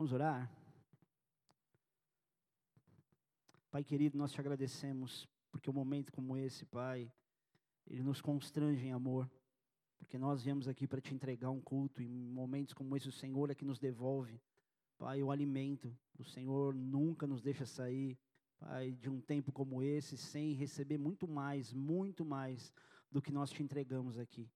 Vamos orar? Pai querido, nós te agradecemos porque um momento como esse, Pai, ele nos constrange em amor, porque nós viemos aqui para te entregar um culto e em momentos como esse o Senhor é que nos devolve, Pai, o alimento. O Senhor nunca nos deixa sair, Pai, de um tempo como esse sem receber muito mais, muito mais do que nós te entregamos aqui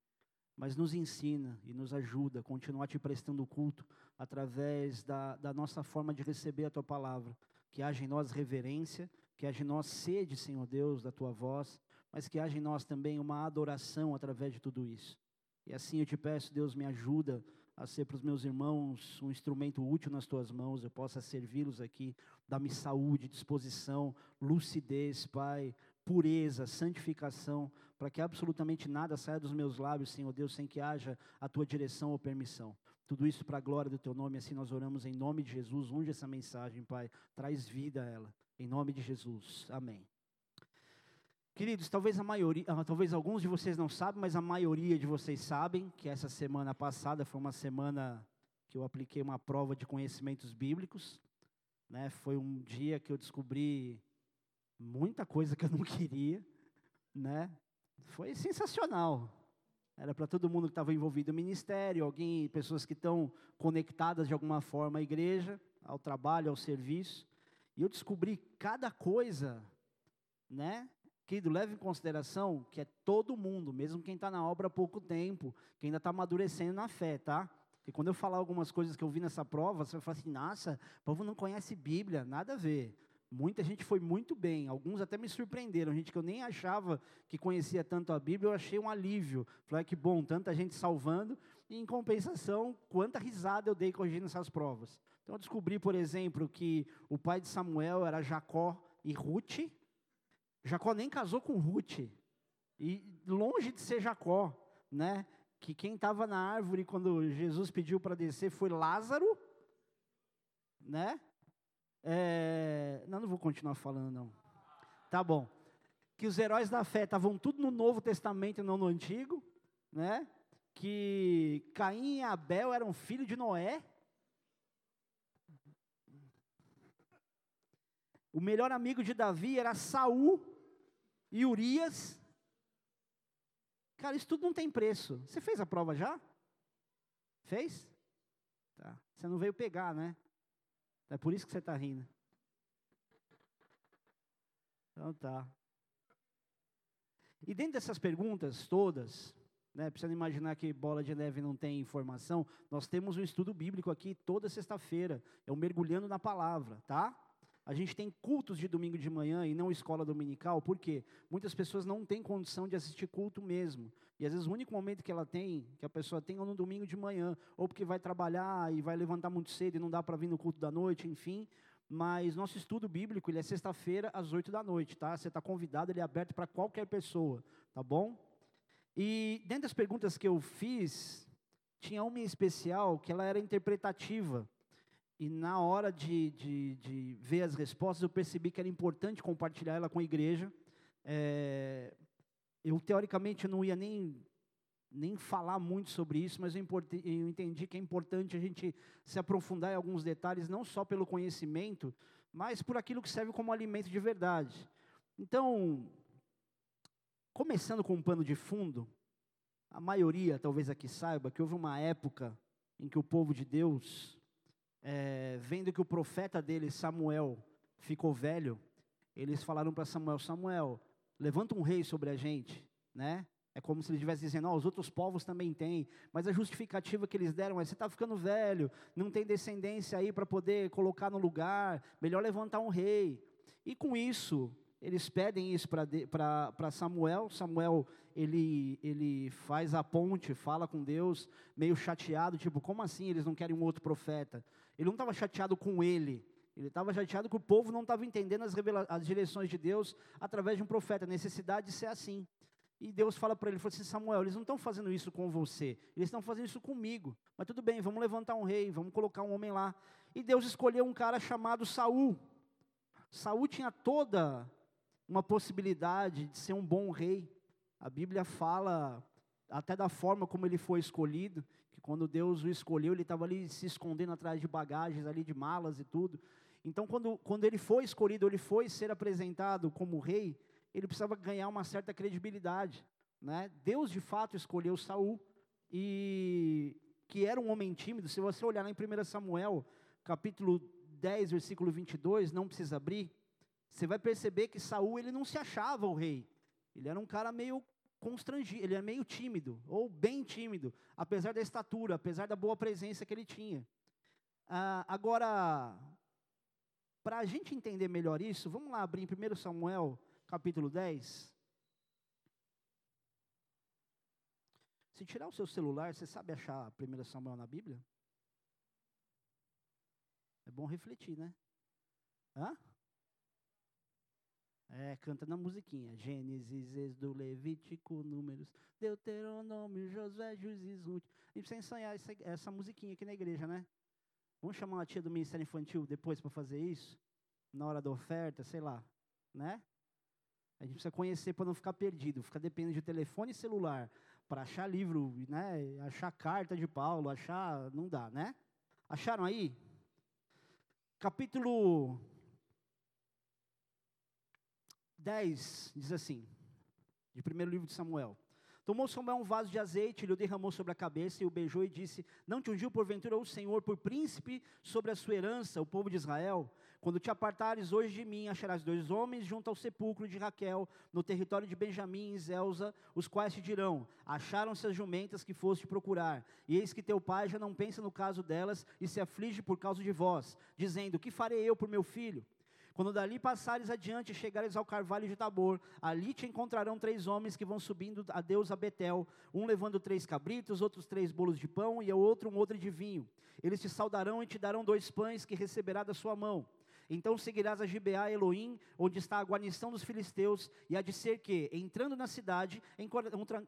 mas nos ensina e nos ajuda a continuar te prestando culto através da, da nossa forma de receber a tua palavra. Que haja em nós reverência, que haja em nós sede, Senhor Deus, da tua voz, mas que haja em nós também uma adoração através de tudo isso. E assim eu te peço, Deus, me ajuda a ser para os meus irmãos um instrumento útil nas tuas mãos, eu possa servi-los aqui, dá-me saúde, disposição, lucidez, Pai, pureza, santificação, para que absolutamente nada saia dos meus lábios, Senhor Deus, sem que haja a tua direção ou permissão. Tudo isso para a glória do teu nome, assim nós oramos em nome de Jesus. Unge essa mensagem, Pai. Traz vida a ela. Em nome de Jesus. Amém. Queridos, talvez a maioria, ah, talvez alguns de vocês não sabem, mas a maioria de vocês sabem que essa semana passada foi uma semana que eu apliquei uma prova de conhecimentos bíblicos. Né? Foi um dia que eu descobri muita coisa que eu não queria, né? Foi sensacional. Era para todo mundo que estava envolvido no ministério, alguém, pessoas que estão conectadas de alguma forma à igreja, ao trabalho, ao serviço. E eu descobri cada coisa, né? Querido, leve em consideração que é todo mundo, mesmo quem está na obra há pouco tempo, que ainda está amadurecendo na fé, tá? E quando eu falar algumas coisas que eu vi nessa prova, você vai falar assim, nossa, o povo não conhece Bíblia, nada a ver. Muita gente foi muito bem, alguns até me surpreenderam, gente que eu nem achava que conhecia tanto a Bíblia, eu achei um alívio. Falei, que bom, tanta gente salvando, e em compensação, quanta risada eu dei corrigindo essas provas. Então eu descobri, por exemplo, que o pai de Samuel era Jacó e Ruth. Jacó nem casou com Ruth. E longe de ser Jacó, né? Que quem estava na árvore quando Jesus pediu para descer foi Lázaro, né? É, não, não vou continuar falando, não. Tá bom. Que os heróis da fé estavam tudo no Novo Testamento e não no Antigo, né? Que Caim e Abel eram filhos de Noé. O melhor amigo de Davi era Saul e Urias. Cara, isso tudo não tem preço. Você fez a prova já? Fez? Tá. Você não veio pegar, né? É por isso que você está rindo. Então tá. E dentro dessas perguntas todas, né, precisando imaginar que bola de neve não tem informação, nós temos um estudo bíblico aqui toda sexta-feira, é o Mergulhando na Palavra, tá? A gente tem cultos de domingo de manhã e não escola dominical, por quê? Muitas pessoas não têm condição de assistir culto mesmo. E às vezes o único momento que ela tem, que a pessoa tem, é no domingo de manhã, ou porque vai trabalhar e vai levantar muito cedo e não dá para vir no culto da noite, enfim. Mas nosso estudo bíblico, ele é sexta-feira às oito da noite, tá? Você está convidado, ele é aberto para qualquer pessoa, tá bom? E dentro das perguntas que eu fiz, tinha uma em especial que ela era interpretativa. E na hora de, de, de, ver as respostas, eu percebi que era importante compartilhar ela com a igreja. É, eu, teoricamente, não ia nem, nem falar muito sobre isso, mas eu, eu entendi que é importante a gente se aprofundar em alguns detalhes, não só pelo conhecimento, mas por aquilo que serve como alimento de verdade. Então, começando com um pano de fundo, a maioria talvez aqui saiba que houve uma época em que o povo de Deus é, vendo que o profeta dele, Samuel, ficou velho, eles falaram para Samuel: Samuel, levanta um rei sobre a gente, né? É como se ele estivesse dizendo: oh, os outros povos também têm, mas a justificativa que eles deram é: você está ficando velho, não tem descendência aí para poder colocar no lugar, melhor levantar um rei. E com isso, eles pedem isso para Samuel. Samuel, ele, ele faz a ponte, fala com Deus, meio chateado, tipo, como assim eles não querem um outro profeta? Ele não estava chateado com ele, ele estava chateado que o povo não estava entendendo as, as direções de Deus através de um profeta, a necessidade de ser assim. E Deus fala para ele, falou assim, Samuel, eles não estão fazendo isso com você, eles estão fazendo isso comigo. Mas tudo bem, vamos levantar um rei, vamos colocar um homem lá. E Deus escolheu um cara chamado Saul. Saul tinha toda uma possibilidade de ser um bom rei. A Bíblia fala até da forma como ele foi escolhido, Quando Deus o escolheu, ele estava ali se escondendo atrás de bagagens, ali de malas e tudo. Então, quando, quando ele foi escolhido, ele foi ser apresentado como rei, ele precisava ganhar uma certa credibilidade. Né? Deus, de fato, escolheu Saul, e que era um homem tímido. Se você olhar lá em 1 Samuel, capítulo 10, versículo 22, não precisa abrir, você vai perceber que Saul ele não se achava o rei. Ele era um cara meio constrangido, ele era meio tímido, ou bem tímido, apesar da estatura, apesar da boa presença que ele tinha. Ah, agora, para a gente entender melhor isso, vamos lá abrir em 1 Samuel, capítulo 10. Se tirar o seu celular, você sabe achar 1 Samuel na Bíblia? É bom refletir, né? Hã? É, canta na musiquinha. Gênesis, Êxodo, Levítico, Números, Deuteronômio, Josué, Juízes, Ruth. A gente precisa ensaiar essa, essa musiquinha aqui na igreja, né? Vamos chamar uma tia do Ministério Infantil depois para fazer isso? Na hora da oferta, sei lá, né? A gente precisa conhecer para não ficar perdido, ficar dependendo de telefone e celular para achar livro, né? Achar carta de Paulo, achar, não dá, né? Acharam aí? Capítulo 10 diz assim, de primeiro livro de Samuel. Tomou Samuel um vaso de azeite, lhe o derramou sobre a cabeça e o beijou e disse: Não te ungiu porventura o Senhor por príncipe sobre a sua herança, o povo de Israel? Quando te apartares hoje de mim, acharás dois homens junto ao sepulcro de Raquel, no território de Benjamim e Zelza, os quais te dirão: Acharam-se as jumentas que foste procurar. E eis que teu pai já não pensa no caso delas e se aflige por causa de vós, dizendo: Que farei eu por meu filho? Quando dali passares adiante e chegares ao carvalho de Tabor, ali te encontrarão três homens que vão subindo a Deus a Betel, um levando três cabritos, outros três bolos de pão e o outro um outro de vinho. Eles te saudarão e te darão dois pães que receberá da sua mão. Então seguirás a Gibeá Elohim, onde está a guarnição dos filisteus, e há de ser que, entrando na cidade,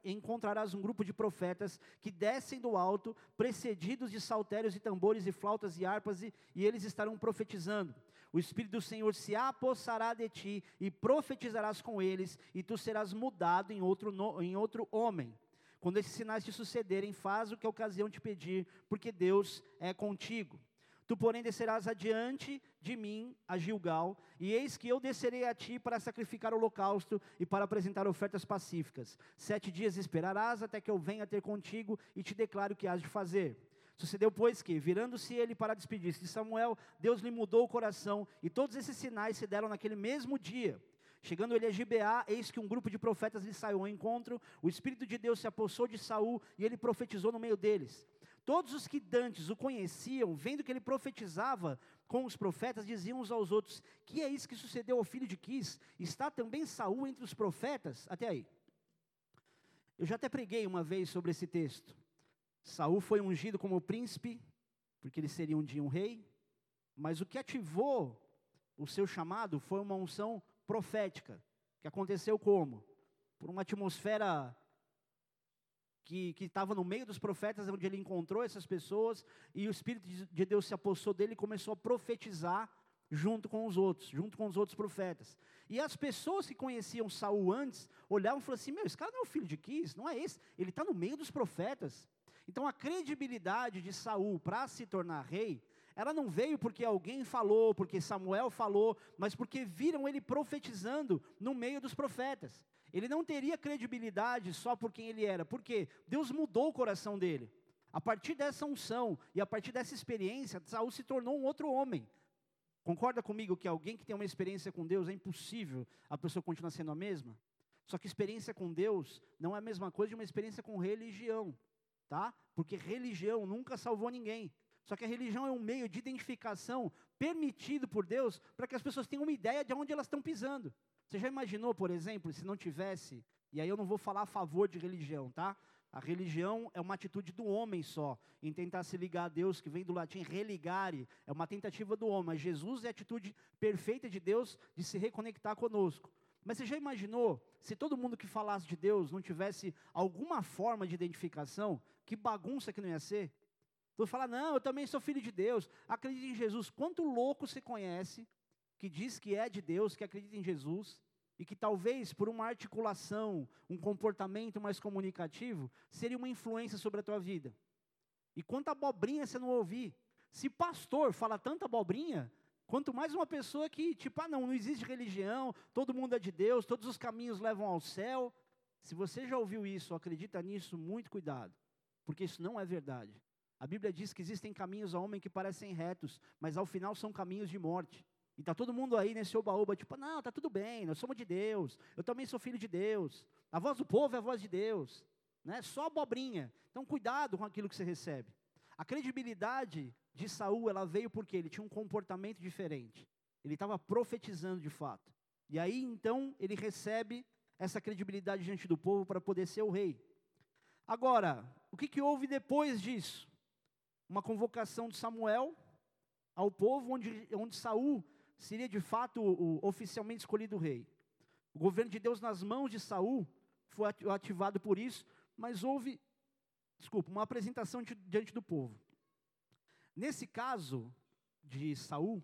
encontrarás um grupo de profetas que descem do alto, precedidos de saltérios e tambores e flautas e harpas, e eles estarão profetizando o Espírito do Senhor se apossará de ti e profetizarás com eles, e tu serás mudado em outro, em outro homem. Quando esses sinais te sucederem, faz o que a ocasião te pedir, porque Deus é contigo. Tu, porém, descerás adiante de mim a Gilgal, e eis que eu descerei a ti para sacrificar o holocausto e para apresentar ofertas pacíficas. Sete dias esperarás até que eu venha ter contigo e te declare o que has de fazer. Sucedeu, pois, que, virando-se ele para despedir-se de Samuel, Deus lhe mudou o coração, e todos esses sinais se deram naquele mesmo dia. Chegando ele a Gibeá, eis que um grupo de profetas lhe saiu ao encontro, o Espírito de Deus se apossou de Saul, e ele profetizou no meio deles. Todos os que dantes o conheciam, vendo que ele profetizava com os profetas, diziam uns aos outros: Que é isso que sucedeu ao filho de Quis? Está também Saul entre os profetas? Até aí. Eu já até preguei uma vez sobre esse texto. Saul foi ungido como príncipe, porque ele seria um dia um rei, mas o que ativou o seu chamado foi uma unção profética, que aconteceu como? Por uma atmosfera que estava no meio dos profetas, onde ele encontrou essas pessoas, e o Espírito de Deus se apossou dele e começou a profetizar junto com os outros, junto com os outros profetas. E as pessoas que conheciam Saul antes, olhavam e falavam assim, meu, esse cara não é o filho de Quis, não é esse, ele está no meio dos profetas. Então a credibilidade de Saul para se tornar rei, ela não veio porque alguém falou, porque Samuel falou, mas porque viram ele profetizando no meio dos profetas. Ele não teria credibilidade só por quem ele era, porque Deus mudou o coração dele. A partir dessa unção e a partir dessa experiência, Saul se tornou um outro homem. Concorda comigo que alguém que tem uma experiência com Deus é impossível a pessoa continuar sendo a mesma? Só que experiência com Deus não é a mesma coisa de uma experiência com religião tá? Porque religião nunca salvou ninguém. Só que a religião é um meio de identificação permitido por Deus para que as pessoas tenham uma ideia de onde elas estão pisando. Você já imaginou, por exemplo, se não tivesse, e aí eu não vou falar a favor de religião, tá? A religião é uma atitude do homem só, em tentar se ligar a Deus, que vem do latim religare, é uma tentativa do homem. Mas Jesus é a atitude perfeita de Deus de se reconectar conosco. Mas você já imaginou se todo mundo que falasse de Deus não tivesse alguma forma de identificação? Que bagunça que não ia ser? Tu fala, não, eu também sou filho de Deus, acredito em Jesus. Quanto louco você conhece que diz que é de Deus, que acredita em Jesus, e que talvez por uma articulação, um comportamento mais comunicativo, seria uma influência sobre a tua vida? E quanta abobrinha você não ouvir. Se pastor fala tanta abobrinha, quanto mais uma pessoa que, tipo, ah, não, não existe religião, todo mundo é de Deus, todos os caminhos levam ao céu. Se você já ouviu isso, acredita nisso, muito cuidado, porque isso não é verdade. A Bíblia diz que existem caminhos ao homem que parecem retos, mas ao final são caminhos de morte. E está todo mundo aí nesse oba-oba, tipo, não, está tudo bem, nós somos de Deus, eu também sou filho de Deus, a voz do povo é a voz de Deus, né? só abobrinha. Então, cuidado com aquilo que você recebe. A credibilidade de Saul, ela veio porque ele tinha um comportamento diferente. Ele estava profetizando de fato. E aí, então, ele recebe essa credibilidade diante do povo para poder ser o rei. Agora, o que, que houve depois disso? Uma convocação de Samuel ao povo, onde, onde Saul seria de fato o, o oficialmente escolhido rei. O governo de Deus nas mãos de Saul foi ativado por isso, mas houve, desculpa, uma apresentação diante do povo. Nesse caso de Saul,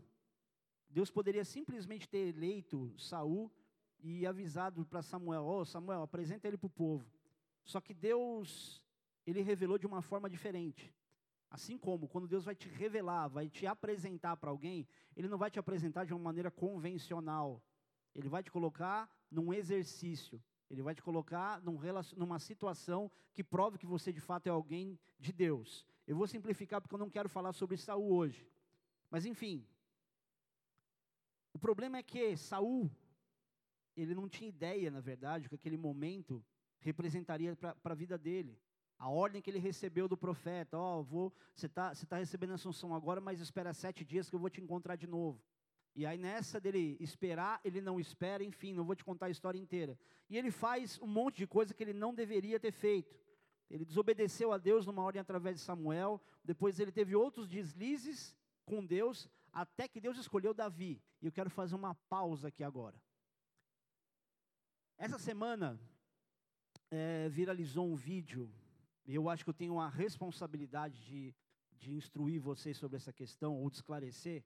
Deus poderia simplesmente ter eleito Saul e avisado para Samuel: "Ó, oh, Samuel, apresenta ele para o povo". Só que Deus ele revelou de uma forma diferente. Assim como quando Deus vai te revelar, vai te apresentar para alguém, Ele não vai te apresentar de uma maneira convencional. Ele vai te colocar num exercício. Ele vai te colocar num, numa situação que prove que você de fato é alguém de Deus. Eu vou simplificar porque eu não quero falar sobre Saul hoje. Mas enfim. O problema é que Saul, ele não tinha ideia, na verdade, que aquele momento representaria para a vida dele a ordem que ele recebeu do profeta, ó, oh, vou, você está você tá recebendo a assunção agora, mas espera sete dias que eu vou te encontrar de novo. E aí nessa dele esperar, ele não espera, enfim, não vou te contar a história inteira. E ele faz um monte de coisa que ele não deveria ter feito. Ele desobedeceu a Deus numa ordem através de Samuel, depois ele teve outros deslizes com Deus, até que Deus escolheu Davi. E eu quero fazer uma pausa aqui agora. Essa semana é, viralizou um vídeo eu acho que eu tenho uma responsabilidade de, de instruir vocês sobre essa questão ou de esclarecer.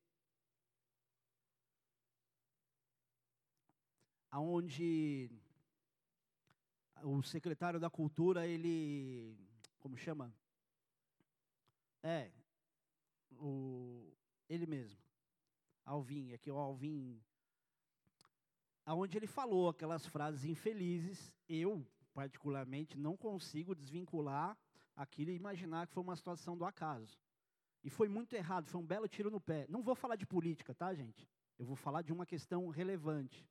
Aonde o secretário da cultura, ele, como chama? É, o, ele mesmo, Alvin, aqui o Alvin, aonde ele falou aquelas frases infelizes, eu particularmente, não consigo desvincular aquilo e imaginar que foi uma situação do acaso. E foi muito errado, foi um belo tiro no pé. Não vou falar de política, tá, gente? Eu vou falar de uma questão relevante.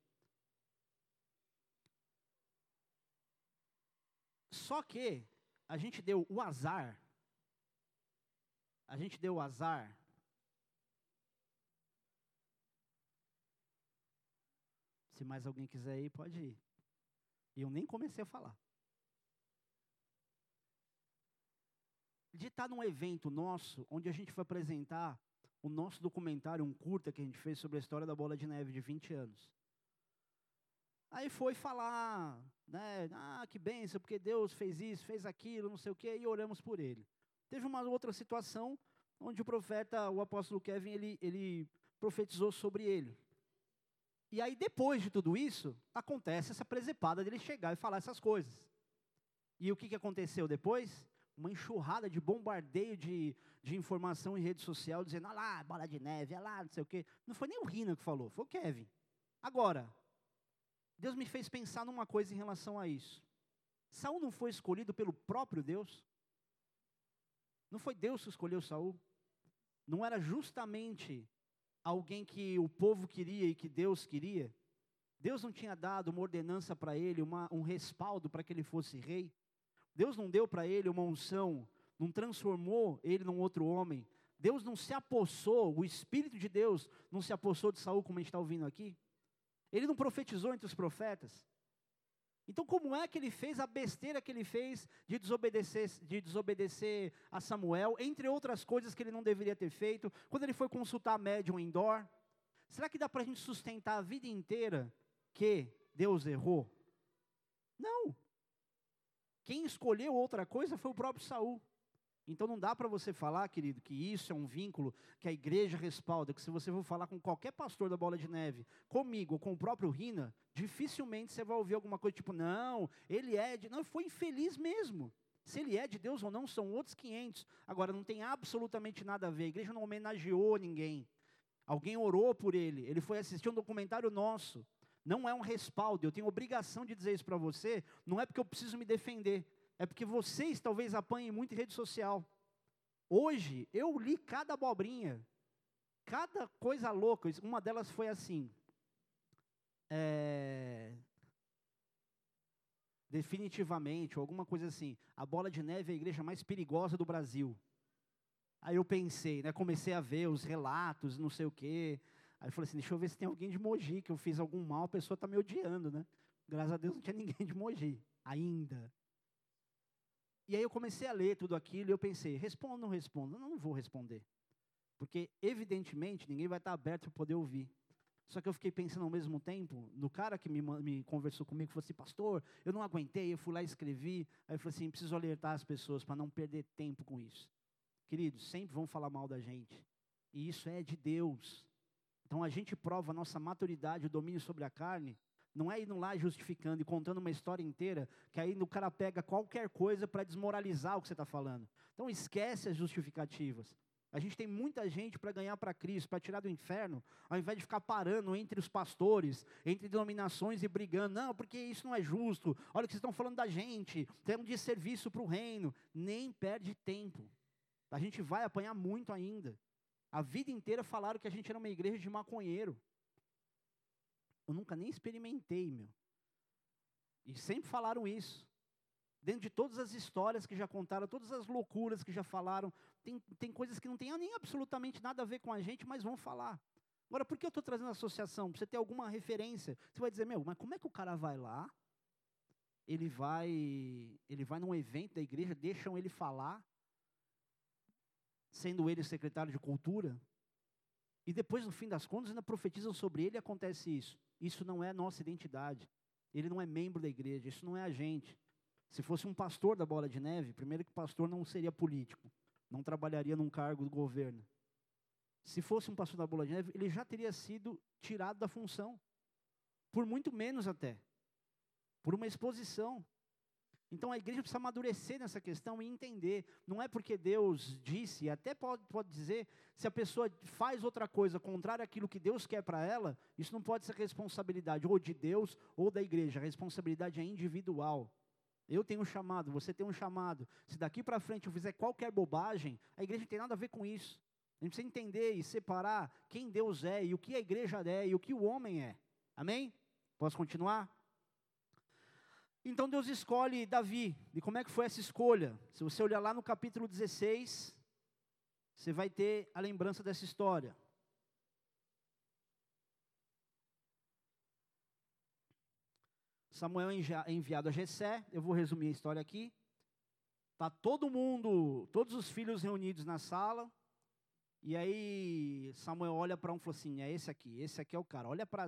Só que a gente deu o azar, a gente deu o azar Se mais alguém quiser ir, pode ir. E eu nem comecei a falar. De estar num evento nosso, onde a gente foi apresentar o nosso documentário, um curta que a gente fez sobre a história da bola de neve de 20 anos. Aí foi falar, né, ah, que benção, porque Deus fez isso, fez aquilo, não sei o quê, e oramos por ele. Teve uma outra situação onde o profeta, o apóstolo Kevin, ele, ele profetizou sobre ele. E aí, depois de tudo isso, acontece essa presepada dele chegar e falar essas coisas. E o que, que aconteceu depois? Uma enxurrada de bombardeio de, de informação em rede social, dizendo, ah lá, bola de neve, ah lá, não sei o quê. Não foi nem o Rina que falou, foi o Kevin. Agora, Deus me fez pensar numa coisa em relação a isso. Saul não foi escolhido pelo próprio Deus? Não foi Deus que escolheu Saul? Não era justamente alguém que o povo queria e que Deus queria. Deus não tinha dado uma ordenança para ele, uma, um respaldo para que ele fosse rei. Deus não deu para ele uma unção, não transformou ele num outro homem. Deus não se apossou, o Espírito de Deus não se apossou de Saul, como a gente está ouvindo aqui. Ele não profetizou entre os profetas. Então, como é que ele fez a besteira que ele fez de desobedecer, de desobedecer a Samuel, entre outras coisas que ele não deveria ter feito, quando ele foi consultar a médium em Dor? Será que dá para a gente sustentar a vida inteira que Deus errou? Não. Quem escolheu outra coisa foi o próprio Saul. Então não dá para você falar, querido, que isso é um vínculo que a igreja respalda, que se você for falar com qualquer pastor da Bola de Neve, comigo ou com o próprio Rina, dificilmente você vai ouvir alguma coisa tipo, não, ele é de... Não, foi infeliz mesmo. Se ele é de Deus ou não, são outros 500. Agora, não tem absolutamente nada a ver. A igreja não homenageou ninguém. Alguém orou por ele. Ele foi assistir um documentário nosso. Não é um respaldo. Eu tenho obrigação de dizer isso para você. Não é porque eu preciso me defender. É porque vocês talvez apanhem muito em rede social. Hoje, eu li cada abobrinha. Cada coisa louca. Uma delas foi assim. É, definitivamente, ou alguma coisa assim, a bola de neve é a igreja mais perigosa do Brasil. Aí eu pensei, né, comecei a ver os relatos, não sei o quê. Aí eu falei assim, deixa eu ver se tem alguém de Mogi, que eu fiz algum mal, a pessoa está me odiando, né? Graças a Deus não tinha ninguém de Mogi, ainda. E aí eu comecei a ler tudo aquilo e eu pensei, respondo ou não respondo? Não, não vou responder. Porque, evidentemente, ninguém vai estar aberto para poder ouvir. Só que eu fiquei pensando ao mesmo tempo, no cara que me, me conversou comigo, falou assim, pastor, eu não aguentei, eu fui lá e escrevi. Aí eu falei assim, preciso alertar as pessoas para não perder tempo com isso. Queridos, sempre vão falar mal da gente. E isso é de Deus. Então a gente prova a nossa maturidade, o domínio sobre a carne, não é indo lá justificando e contando uma história inteira, que aí o cara pega qualquer coisa para desmoralizar o que você está falando. Então esquece as justificativas. A gente tem muita gente para ganhar para Cristo, para tirar do inferno, ao invés de ficar parando entre os pastores, entre denominações e brigando. Não, porque isso não é justo. Olha o que vocês estão falando da gente. Temos de serviço para o reino. Nem perde tempo. A gente vai apanhar muito ainda. A vida inteira falaram que a gente era uma igreja de maconheiro. Eu nunca nem experimentei, meu. E sempre falaram isso dentro de todas as histórias que já contaram, todas as loucuras que já falaram, tem, tem coisas que não tem nem absolutamente nada a ver com a gente, mas vão falar. Agora, por que eu estou trazendo associação? Para você ter alguma referência. Você vai dizer, meu, mas como é que o cara vai lá? Ele vai, ele vai num evento da igreja, deixam ele falar, sendo ele secretário de cultura, e depois, no fim das contas, ainda profetizam sobre ele e acontece isso. Isso não é nossa identidade. Ele não é membro da igreja, isso não é a gente. Se fosse um pastor da Bola de Neve, primeiro que pastor não seria político, não trabalharia num cargo do governo. Se fosse um pastor da Bola de Neve, ele já teria sido tirado da função, por muito menos até, por uma exposição. Então a igreja precisa amadurecer nessa questão e entender. Não é porque Deus disse, até pode, pode dizer, se a pessoa faz outra coisa contrária àquilo que Deus quer para ela, isso não pode ser responsabilidade ou de Deus ou da igreja. A responsabilidade é individual. Eu tenho um chamado, você tem um chamado. Se daqui para frente eu fizer qualquer bobagem, a igreja não tem nada a ver com isso. A gente precisa entender e separar quem Deus é e o que a igreja é e o que o homem é. Amém? Posso continuar? Então Deus escolhe Davi. E como é que foi essa escolha? Se você olhar lá no capítulo 16, você vai ter a lembrança dessa história. Samuel é enviado a Jessé, eu vou resumir a história aqui. Tá todo mundo, todos os filhos reunidos na sala. E aí Samuel olha para um e fala assim: "É esse aqui, esse aqui é o cara. Olha para,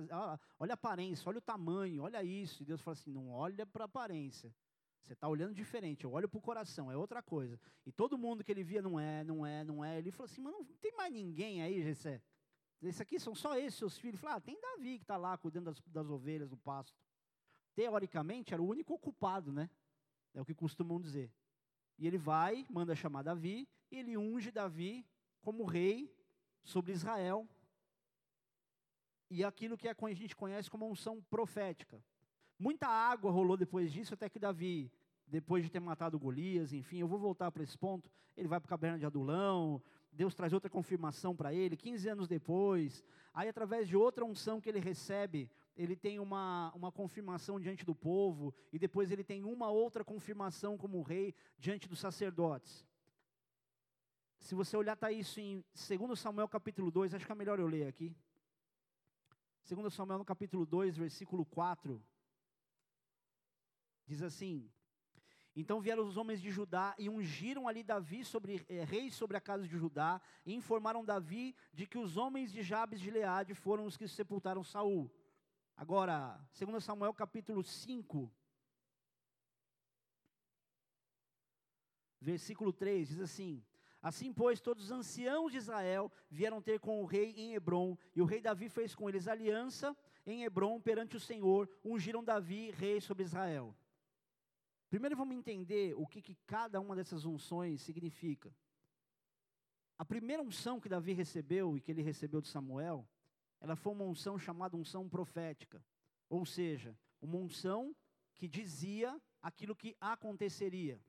olha a aparência, olha o tamanho, olha isso". E Deus fala assim: "Não olha para a aparência. Você está olhando diferente, eu olho para o coração, é outra coisa. E todo mundo que ele via não é, não é, não é. Ele falou assim: mas não tem mais ninguém aí, Jessé. Esse aqui são só esses seus filhos. Ele falou: ah, tem Davi que está lá cuidando das, das ovelhas, do pasto teoricamente, era o único ocupado, né? É o que costumam dizer. E ele vai, manda chamar Davi, ele unge Davi como rei sobre Israel. E aquilo que a gente conhece como unção profética. Muita água rolou depois disso, até que Davi, depois de ter matado Golias, enfim, eu vou voltar para esse ponto, ele vai para a caverna de Adulão, Deus traz outra confirmação para ele, 15 anos depois, aí através de outra unção que ele recebe, ele tem uma, uma confirmação diante do povo, e depois ele tem uma outra confirmação como rei diante dos sacerdotes. Se você olhar, está isso em 2 Samuel capítulo 2, acho que é melhor eu ler aqui. 2 Samuel no capítulo 2, versículo 4, diz assim: Então vieram os homens de Judá e ungiram ali Davi sobre eh, rei sobre a casa de Judá, e informaram Davi de que os homens de Jabes de Leade foram os que sepultaram Saul. Agora, 2 Samuel capítulo 5, versículo 3, diz assim: Assim, pois, todos os anciãos de Israel vieram ter com o rei em Hebron, e o rei Davi fez com eles aliança em Hebron perante o Senhor, ungiram Davi rei sobre Israel. Primeiro vamos entender o que, que cada uma dessas unções significa. A primeira unção que Davi recebeu e que ele recebeu de Samuel, ela foi uma unção chamada unção profética. Ou seja, uma unção que dizia aquilo que aconteceria.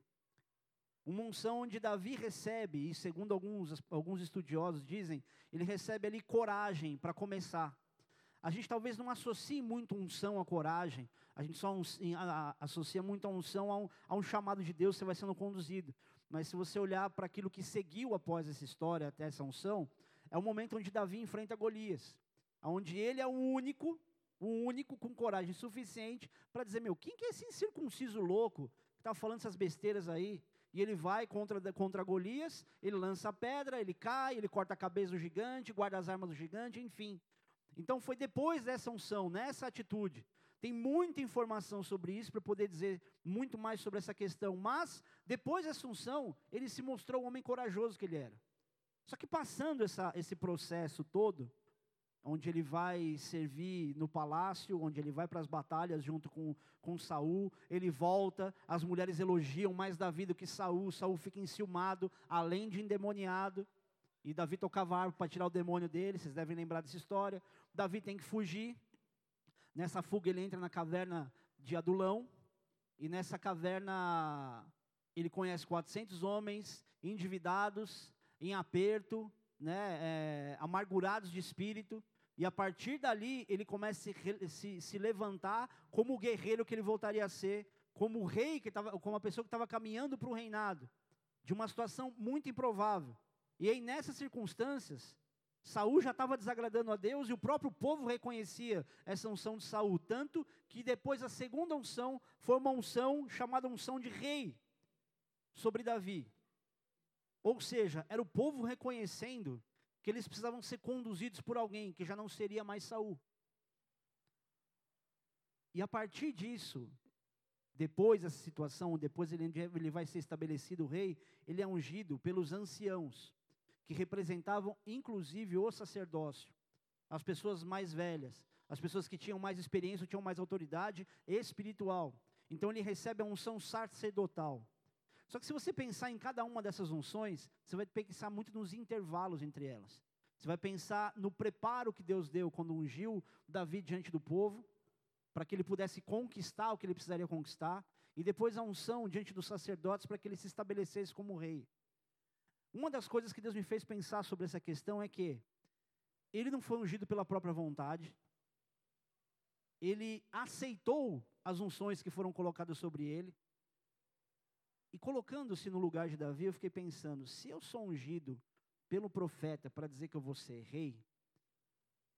Uma unção onde Davi recebe, e segundo alguns, alguns estudiosos dizem, ele recebe ali coragem para começar. A gente talvez não associe muito unção à coragem, a gente só associa muito a unção a um, a um chamado de Deus, você vai sendo conduzido. Mas se você olhar para aquilo que seguiu após essa história, até essa unção, é o momento onde Davi enfrenta Golias, onde ele é o único, o único com coragem suficiente para dizer, meu, quem que é esse incircunciso louco que está falando essas besteiras aí? E ele vai contra, contra Golias, ele lança a pedra, ele cai, ele corta a cabeça do gigante, guarda as armas do gigante, enfim. Então foi depois dessa unção, nessa atitude. Tem muita informação sobre isso para poder dizer muito mais sobre essa questão. Mas, depois dessa unção, ele se mostrou o homem corajoso que ele era. Só que passando essa, esse processo todo, onde ele vai servir no palácio, onde ele vai para as batalhas junto com, com Saul, ele volta, as mulheres elogiam mais Davi do que Saul, Saul fica enciumado, além de endemoniado, e Davi tocava árvore para tirar o demônio dele, vocês devem lembrar dessa história. Davi tem que fugir. Nessa fuga ele entra na caverna de Adulão, e nessa caverna ele conhece 400 homens endividados, em aperto, né, é, amargurados de espírito, e a partir dali, ele começa a se, se, se levantar como o guerreiro que ele voltaria a ser, como o rei, que tava, como a pessoa que estava caminhando para o reinado, de uma situação muito improvável. E aí, nessas circunstâncias, Saul já estava desagradando a Deus e o próprio povo reconhecia essa unção de Saul, tanto que depois a segunda unção foi uma unção chamada unção de rei sobre Davi. Ou seja, era o povo reconhecendo que eles precisavam ser conduzidos por alguém que já não seria mais Saul. E a partir disso, depois dessa situação, depois ele, ele vai ser estabelecido rei, ele é ungido pelos anciãos, que representavam inclusive o sacerdócio, as pessoas mais velhas, as pessoas que tinham mais experiência, tinham mais autoridade espiritual. Então ele recebe a unção sacerdotal. Só que se você pensar em cada uma dessas unções, você vai pensar muito nos intervalos entre elas. Você vai pensar no preparo que Deus deu quando ungiu Davi diante do povo, para que ele pudesse conquistar o que ele precisaria conquistar, e depois a unção diante dos sacerdotes para que ele se estabelecesse como rei. Uma das coisas que Deus me fez pensar sobre essa questão é que ele não foi ungido pela própria vontade, ele aceitou as unções que foram colocadas sobre ele, e colocando-se no lugar de Davi, eu fiquei pensando: se eu sou ungido pelo profeta para dizer que eu vou ser rei,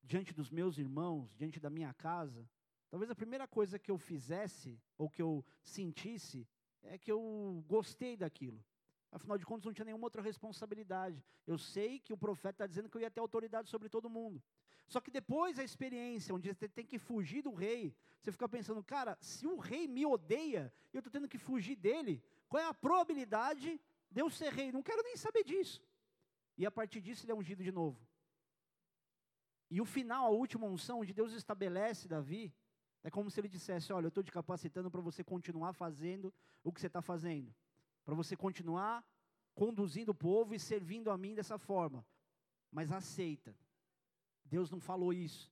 diante dos meus irmãos, diante da minha casa, talvez a primeira coisa que eu fizesse, ou que eu sentisse, é que eu gostei daquilo. Afinal de contas, não tinha nenhuma outra responsabilidade. Eu sei que o profeta está dizendo que eu ia ter autoridade sobre todo mundo. Só que depois a experiência, onde você tem que fugir do rei, você fica pensando, cara, se o rei me odeia eu estou tendo que fugir dele, qual é a probabilidade de eu ser rei? Não quero nem saber disso. E a partir disso ele é ungido de novo. E o final, a última unção, onde Deus estabelece Davi, é como se ele dissesse: Olha, eu estou te capacitando para você continuar fazendo o que você está fazendo, para você continuar conduzindo o povo e servindo a mim dessa forma. Mas aceita. Deus não falou isso.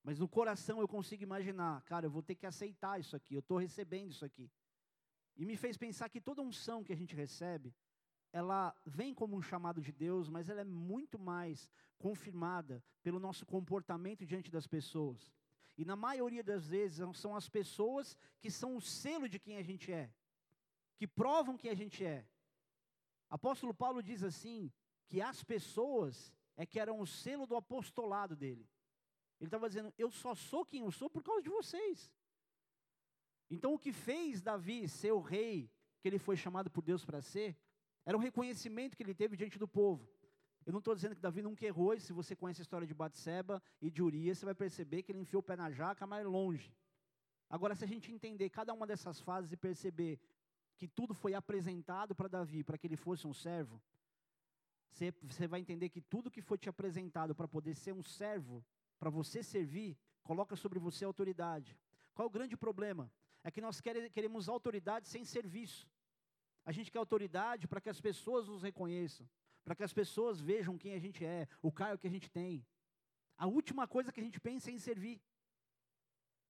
Mas no coração eu consigo imaginar, cara, eu vou ter que aceitar isso aqui, eu estou recebendo isso aqui. E me fez pensar que toda unção que a gente recebe, ela vem como um chamado de Deus, mas ela é muito mais confirmada pelo nosso comportamento diante das pessoas. E na maioria das vezes são as pessoas que são o selo de quem a gente é, que provam quem a gente é. Apóstolo Paulo diz assim, que as pessoas é que eram o selo do apostolado dele. Ele estava dizendo, eu só sou quem eu sou por causa de vocês. Então, o que fez Davi ser o rei que ele foi chamado por Deus para ser, era um reconhecimento que ele teve diante do povo. Eu não estou dizendo que Davi nunca errou, e se você conhece a história de Batseba e de Urias, você vai perceber que ele enfiou o pé na jaca, mas longe. Agora, se a gente entender cada uma dessas fases e perceber que tudo foi apresentado para Davi, para que ele fosse um servo, você, você vai entender que tudo que foi te apresentado para poder ser um servo, para você servir, coloca sobre você autoridade. Qual é o grande problema? É que nós queremos autoridade sem serviço. A gente quer autoridade para que as pessoas nos reconheçam, para que as pessoas vejam quem a gente é, o cargo que a gente tem. A última coisa que a gente pensa é em servir.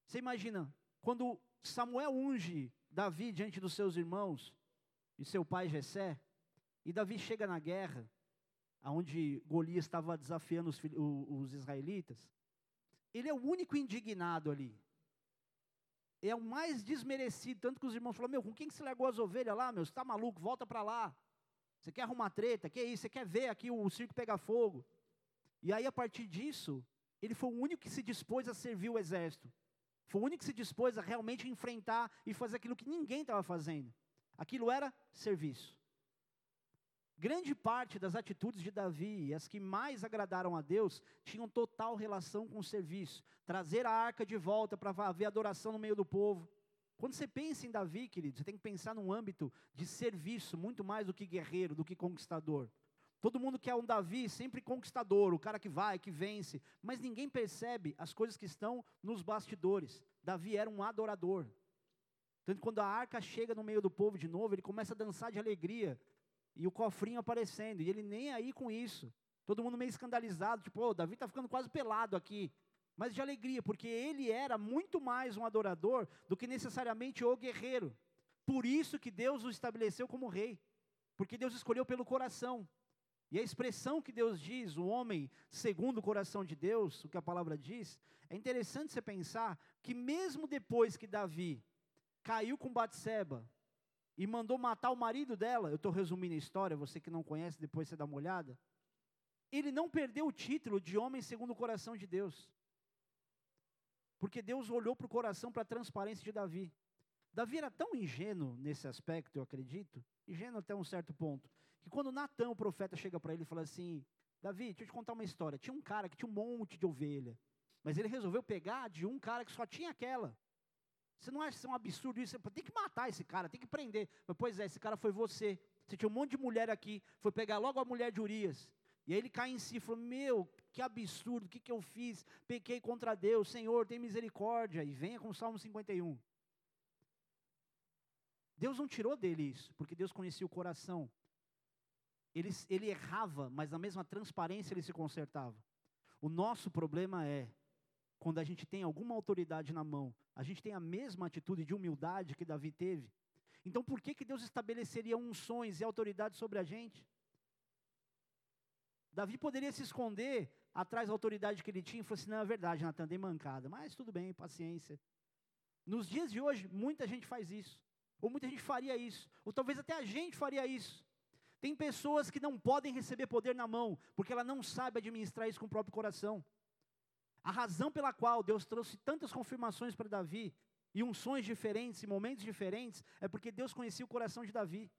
Você imagina, quando Samuel unge Davi diante dos seus irmãos e seu pai Jessé, e Davi chega na guerra, aonde Golias estava desafiando os, os israelitas, ele é o único indignado ali. É o mais desmerecido, tanto que os irmãos falaram, meu, com quem que você largou as ovelhas lá, meu? Você está maluco, volta para lá. Você quer arrumar treta, que isso? Você quer ver aqui o circo pegar fogo? E aí, a partir disso, ele foi o único que se dispôs a servir o exército. Foi o único que se dispôs a realmente enfrentar e fazer aquilo que ninguém estava fazendo. Aquilo era serviço. Grande parte das atitudes de Davi, as que mais agradaram a Deus, tinham total relação com o serviço. Trazer a arca de volta para haver adoração no meio do povo. Quando você pensa em Davi, querido, você tem que pensar num âmbito de serviço, muito mais do que guerreiro, do que conquistador. Todo mundo quer um Davi sempre conquistador, o cara que vai, que vence, mas ninguém percebe as coisas que estão nos bastidores. Davi era um adorador. Tanto quando a arca chega no meio do povo de novo, ele começa a dançar de alegria, e o cofrinho aparecendo, e ele nem aí com isso. Todo mundo meio escandalizado, tipo, oh, Davi está ficando quase pelado aqui. Mas de alegria, porque ele era muito mais um adorador do que necessariamente o guerreiro. Por isso que Deus o estabeleceu como rei. Porque Deus escolheu pelo coração. E a expressão que Deus diz, o homem segundo o coração de Deus, o que a palavra diz, é interessante você pensar que mesmo depois que Davi caiu com Batseba, e mandou matar o marido dela. Eu estou resumindo a história, você que não conhece, depois você dá uma olhada. Ele não perdeu o título de homem segundo o coração de Deus. Porque Deus olhou para o coração, para a transparência de Davi. Davi era tão ingênuo nesse aspecto, eu acredito, ingênuo até um certo ponto, que quando Natan, o profeta, chega para ele e fala assim: Davi, deixa eu te contar uma história. Tinha um cara que tinha um monte de ovelha, mas ele resolveu pegar de um cara que só tinha aquela. Você não acha isso um absurdo isso? Tem que matar esse cara, tem que prender. Mas, pois é, esse cara foi você. Você tinha um monte de mulher aqui, foi pegar logo a mulher de Urias. E aí ele cai em si e falou: Meu, que absurdo, o que, que eu fiz? Pequei contra Deus, Senhor, tem misericórdia. E venha com o Salmo 51. Deus não tirou dele isso, porque Deus conhecia o coração. Ele, ele errava, mas na mesma transparência ele se consertava. O nosso problema é quando a gente tem alguma autoridade na mão, a gente tem a mesma atitude de humildade que Davi teve. Então, por que, que Deus estabeleceria unções e autoridade sobre a gente? Davi poderia se esconder atrás da autoridade que ele tinha e falar assim: não, é verdade, Natan, dei mancada, mas tudo bem, paciência. Nos dias de hoje, muita gente faz isso, ou muita gente faria isso, ou talvez até a gente faria isso. Tem pessoas que não podem receber poder na mão, porque ela não sabe administrar isso com o próprio coração. A razão pela qual Deus trouxe tantas confirmações para Davi e unções diferentes e momentos diferentes é porque Deus conhecia o coração de Davi.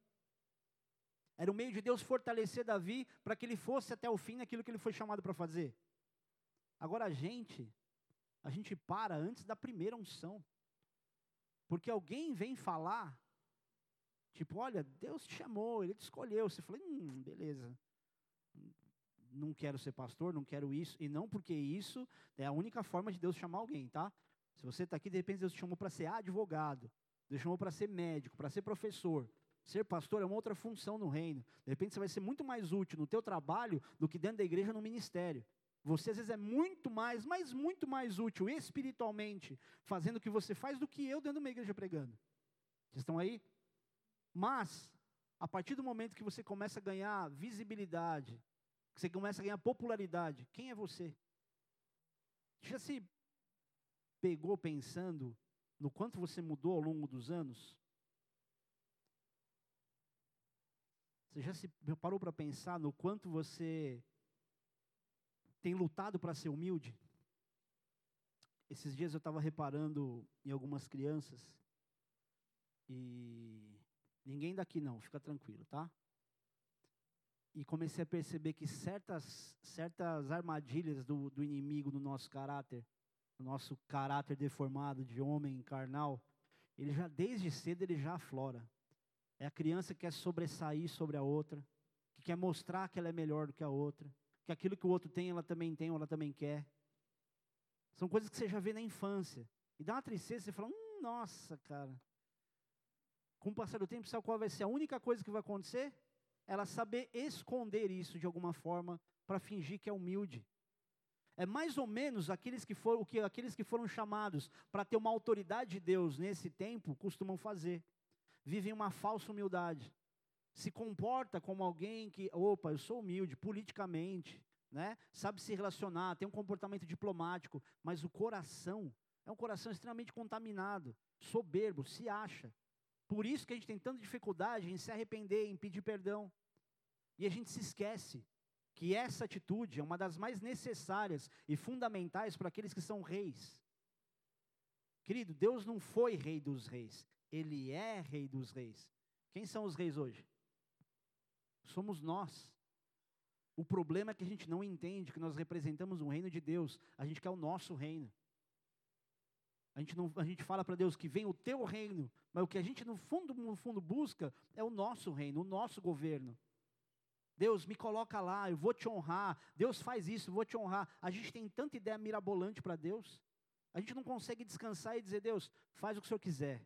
Era o meio de Deus fortalecer Davi para que ele fosse até o fim naquilo que ele foi chamado para fazer. Agora a gente, a gente para antes da primeira unção. Porque alguém vem falar, tipo, olha, Deus te chamou, Ele te escolheu. Você fala, hum, beleza não quero ser pastor, não quero isso, e não porque isso é a única forma de Deus chamar alguém, tá? Se você está aqui, de repente Deus te chamou para ser advogado, Deus chamou para ser médico, para ser professor. Ser pastor é uma outra função no reino. De repente você vai ser muito mais útil no teu trabalho do que dentro da igreja no ministério. Você às vezes é muito mais, mas muito mais útil espiritualmente fazendo o que você faz do que eu dentro de uma igreja pregando. Vocês estão aí? Mas a partir do momento que você começa a ganhar visibilidade, você começa a ganhar popularidade. Quem é você? Já se pegou pensando no quanto você mudou ao longo dos anos? Você já se parou para pensar no quanto você tem lutado para ser humilde? Esses dias eu estava reparando em algumas crianças e ninguém daqui não, fica tranquilo, tá? E comecei a perceber que certas, certas armadilhas do, do inimigo no nosso caráter, no nosso caráter deformado de homem carnal, ele já desde cedo ele já aflora. É a criança que quer sobressair sobre a outra, que quer mostrar que ela é melhor do que a outra, que aquilo que o outro tem ela também tem ou ela também quer. São coisas que você já vê na infância. E dá uma tristeza, você fala, hum, nossa, cara. Com o passar do tempo, sabe qual vai ser a única coisa que vai acontecer? Ela saber esconder isso de alguma forma para fingir que é humilde. É mais ou menos aqueles que foram, o que aqueles que foram chamados para ter uma autoridade de Deus nesse tempo costumam fazer. Vivem uma falsa humildade. Se comporta como alguém que, opa, eu sou humilde politicamente, né? Sabe se relacionar, tem um comportamento diplomático, mas o coração é um coração extremamente contaminado, soberbo, se acha. Por isso que a gente tem tanta dificuldade em se arrepender, em pedir perdão. E a gente se esquece que essa atitude é uma das mais necessárias e fundamentais para aqueles que são reis. Querido, Deus não foi rei dos reis, ele é rei dos reis. Quem são os reis hoje? Somos nós. O problema é que a gente não entende que nós representamos um reino de Deus, a gente quer o nosso reino. A gente, não, a gente fala para Deus que vem o teu reino, mas o que a gente no fundo, no fundo busca é o nosso reino, o nosso governo. Deus, me coloca lá, eu vou te honrar. Deus faz isso, eu vou te honrar. A gente tem tanta ideia mirabolante para Deus. A gente não consegue descansar e dizer, Deus, faz o que o Senhor quiser.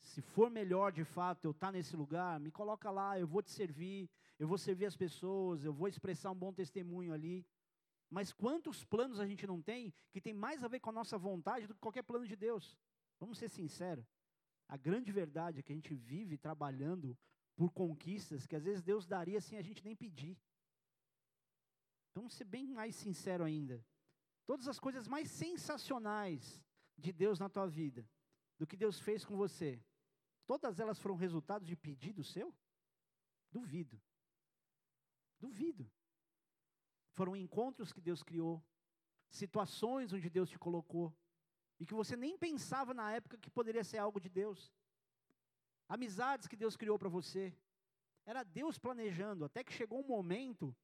Se for melhor de fato eu estar tá nesse lugar, me coloca lá, eu vou te servir, eu vou servir as pessoas, eu vou expressar um bom testemunho ali. Mas quantos planos a gente não tem que tem mais a ver com a nossa vontade do que qualquer plano de Deus? Vamos ser sinceros. A grande verdade é que a gente vive trabalhando por conquistas que às vezes Deus daria sem a gente nem pedir. Vamos ser bem mais sincero ainda. Todas as coisas mais sensacionais de Deus na tua vida, do que Deus fez com você, todas elas foram resultados de pedido seu? Duvido. Duvido. Foram encontros que Deus criou, situações onde Deus te colocou, e que você nem pensava na época que poderia ser algo de Deus amizades que Deus criou para você. Era Deus planejando, até que chegou um momento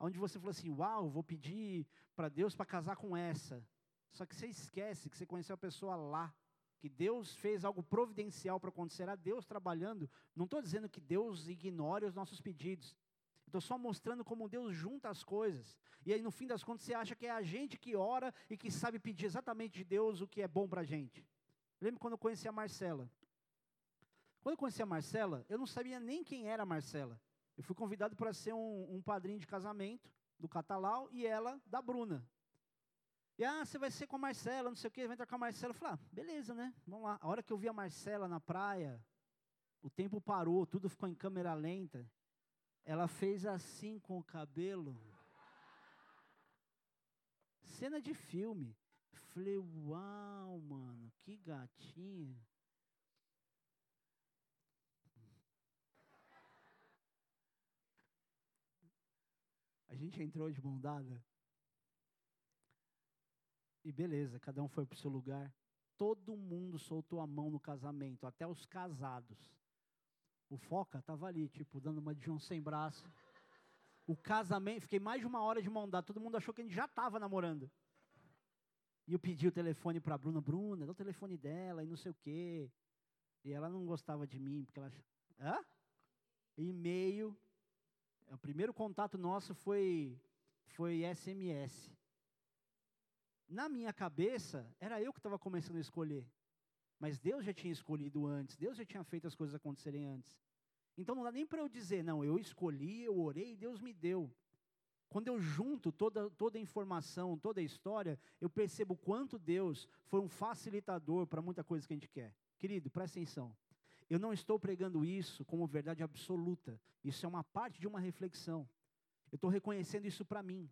onde você falou assim: Uau, vou pedir para Deus para casar com essa. Só que você esquece que você conheceu a pessoa lá, que Deus fez algo providencial para acontecer, era Deus trabalhando. Não estou dizendo que Deus ignore os nossos pedidos. Estou só mostrando como Deus junta as coisas. E aí, no fim das contas, você acha que é a gente que ora e que sabe pedir exatamente de Deus o que é bom para a gente. Lembro quando eu conheci a Marcela. Quando eu conheci a Marcela, eu não sabia nem quem era a Marcela. Eu fui convidado para ser um, um, padrinho de casamento do Catalau e ela da Bruna. E ah, você vai ser com a Marcela, não sei o quê, vai entrar com a Marcela. Eu falei, ah, beleza, né? Vamos lá. A hora que eu vi a Marcela na praia, o tempo parou, tudo ficou em câmera lenta. Ela fez assim com o cabelo. Cena de filme. Falei, uau, mano, que gatinha. gente entrou de mão dada. E beleza, cada um foi para o seu lugar. Todo mundo soltou a mão no casamento, até os casados. O Foca estava ali, tipo, dando uma de João sem braço. O casamento, fiquei mais de uma hora de mão dada, todo mundo achou que a gente já estava namorando. E eu pedi o telefone para a Bruna, Bruna, dá o telefone dela e não sei o quê. E ela não gostava de mim, porque ela. Hã? E-mail, o primeiro contato nosso foi, foi SMS. Na minha cabeça, era eu que estava começando a escolher. Mas Deus já tinha escolhido antes, Deus já tinha feito as coisas acontecerem antes. Então não dá nem para eu dizer, não, eu escolhi, eu orei, Deus me deu. Quando eu junto toda, toda a informação, toda a história, eu percebo quanto Deus foi um facilitador para muita coisa que a gente quer. Querido, presta atenção. Eu não estou pregando isso como verdade absoluta. Isso é uma parte de uma reflexão. Eu estou reconhecendo isso para mim.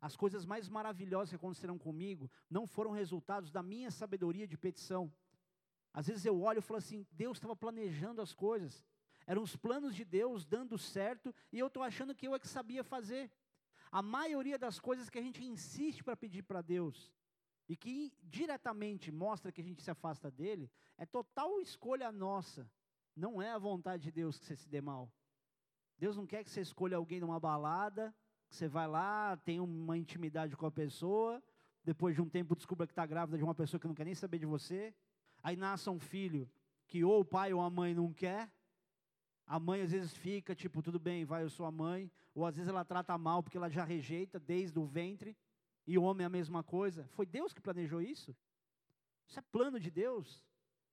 As coisas mais maravilhosas que aconteceram comigo não foram resultados da minha sabedoria de petição. Às vezes eu olho e falo assim: Deus estava planejando as coisas. Eram os planos de Deus dando certo e eu estou achando que eu é que sabia fazer. A maioria das coisas que a gente insiste para pedir para Deus e que diretamente mostra que a gente se afasta dele, é total escolha nossa. Não é a vontade de Deus que você se dê mal. Deus não quer que você escolha alguém numa balada, que você vai lá, tem uma intimidade com a pessoa, depois de um tempo descubra que está grávida de uma pessoa que não quer nem saber de você, aí nasce um filho que ou o pai ou a mãe não quer, a mãe às vezes fica tipo, tudo bem, vai, eu sou a mãe, ou às vezes ela trata mal porque ela já rejeita desde o ventre, e o homem é a mesma coisa. Foi Deus que planejou isso? Isso é plano de Deus?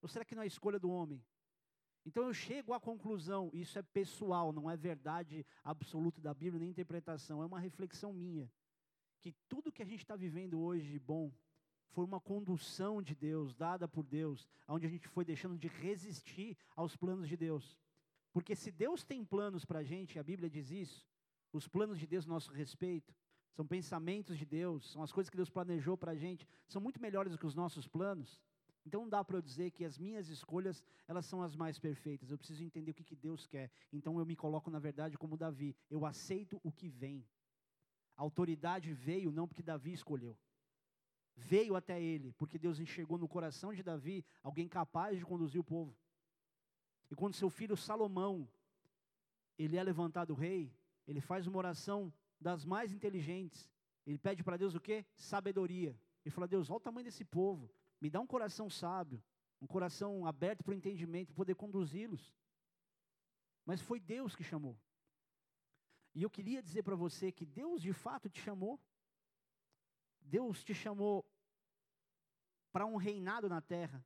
Ou será que não é escolha do homem? Então eu chego à conclusão, isso é pessoal, não é verdade absoluta da Bíblia, nem interpretação, é uma reflexão minha, que tudo que a gente está vivendo hoje de bom foi uma condução de Deus, dada por Deus, onde a gente foi deixando de resistir aos planos de Deus. Porque se Deus tem planos para a gente, a Bíblia diz isso, os planos de Deus nosso respeito, são pensamentos de Deus, são as coisas que Deus planejou para a gente, são muito melhores do que os nossos planos. Então não dá para eu dizer que as minhas escolhas, elas são as mais perfeitas. Eu preciso entender o que, que Deus quer. Então eu me coloco, na verdade, como Davi. Eu aceito o que vem. A autoridade veio não porque Davi escolheu. Veio até ele, porque Deus enxergou no coração de Davi alguém capaz de conduzir o povo. E quando seu filho Salomão, ele é levantado rei, ele faz uma oração das mais inteligentes. Ele pede para Deus o quê? Sabedoria. Ele fala: Deus, olha o tamanho desse povo. Me dá um coração sábio, um coração aberto para o entendimento, para poder conduzi-los. Mas foi Deus que chamou. E eu queria dizer para você que Deus de fato te chamou. Deus te chamou para um reinado na terra.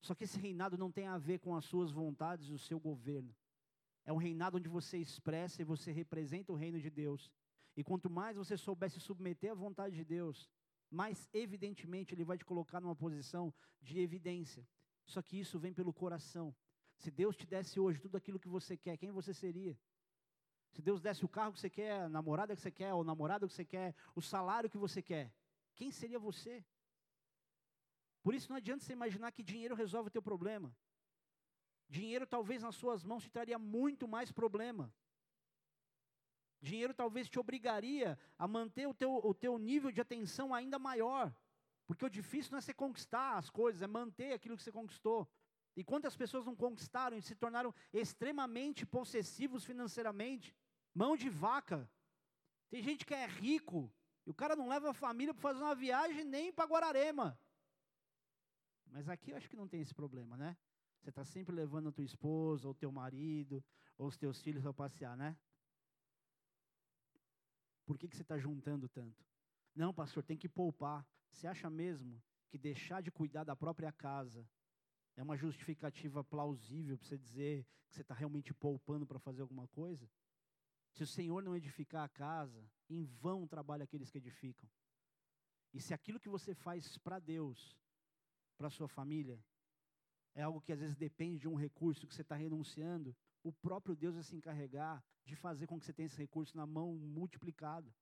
Só que esse reinado não tem a ver com as suas vontades e o seu governo. É um reinado onde você expressa e você representa o reino de Deus. E quanto mais você souber se submeter à vontade de Deus, mais evidentemente Ele vai te colocar numa posição de evidência. Só que isso vem pelo coração. Se Deus te desse hoje tudo aquilo que você quer, quem você seria? Se Deus desse o carro que você quer, a namorada que você quer, o namorado que você quer, o salário que você quer, quem seria você? Por isso não adianta você imaginar que dinheiro resolve o teu problema. Dinheiro talvez nas suas mãos te traria muito mais problema. Dinheiro talvez te obrigaria a manter o teu, o teu nível de atenção ainda maior. Porque o difícil não é você conquistar as coisas, é manter aquilo que você conquistou. E quantas pessoas não conquistaram e se tornaram extremamente possessivos financeiramente? Mão de vaca. Tem gente que é rico e o cara não leva a família para fazer uma viagem nem para Guararema. Mas aqui eu acho que não tem esse problema, né? Você está sempre levando a tua esposa, ou teu marido, ou os teus filhos para passear, né? Por que, que você está juntando tanto? Não, pastor, tem que poupar. Você acha mesmo que deixar de cuidar da própria casa é uma justificativa plausível para você dizer que você está realmente poupando para fazer alguma coisa? Se o Senhor não edificar a casa, em vão trabalha aqueles que edificam. E se aquilo que você faz para Deus, para sua família, é algo que às vezes depende de um recurso que você está renunciando, o próprio Deus vai se encarregar de fazer com que você tenha esse recurso na mão multiplicado.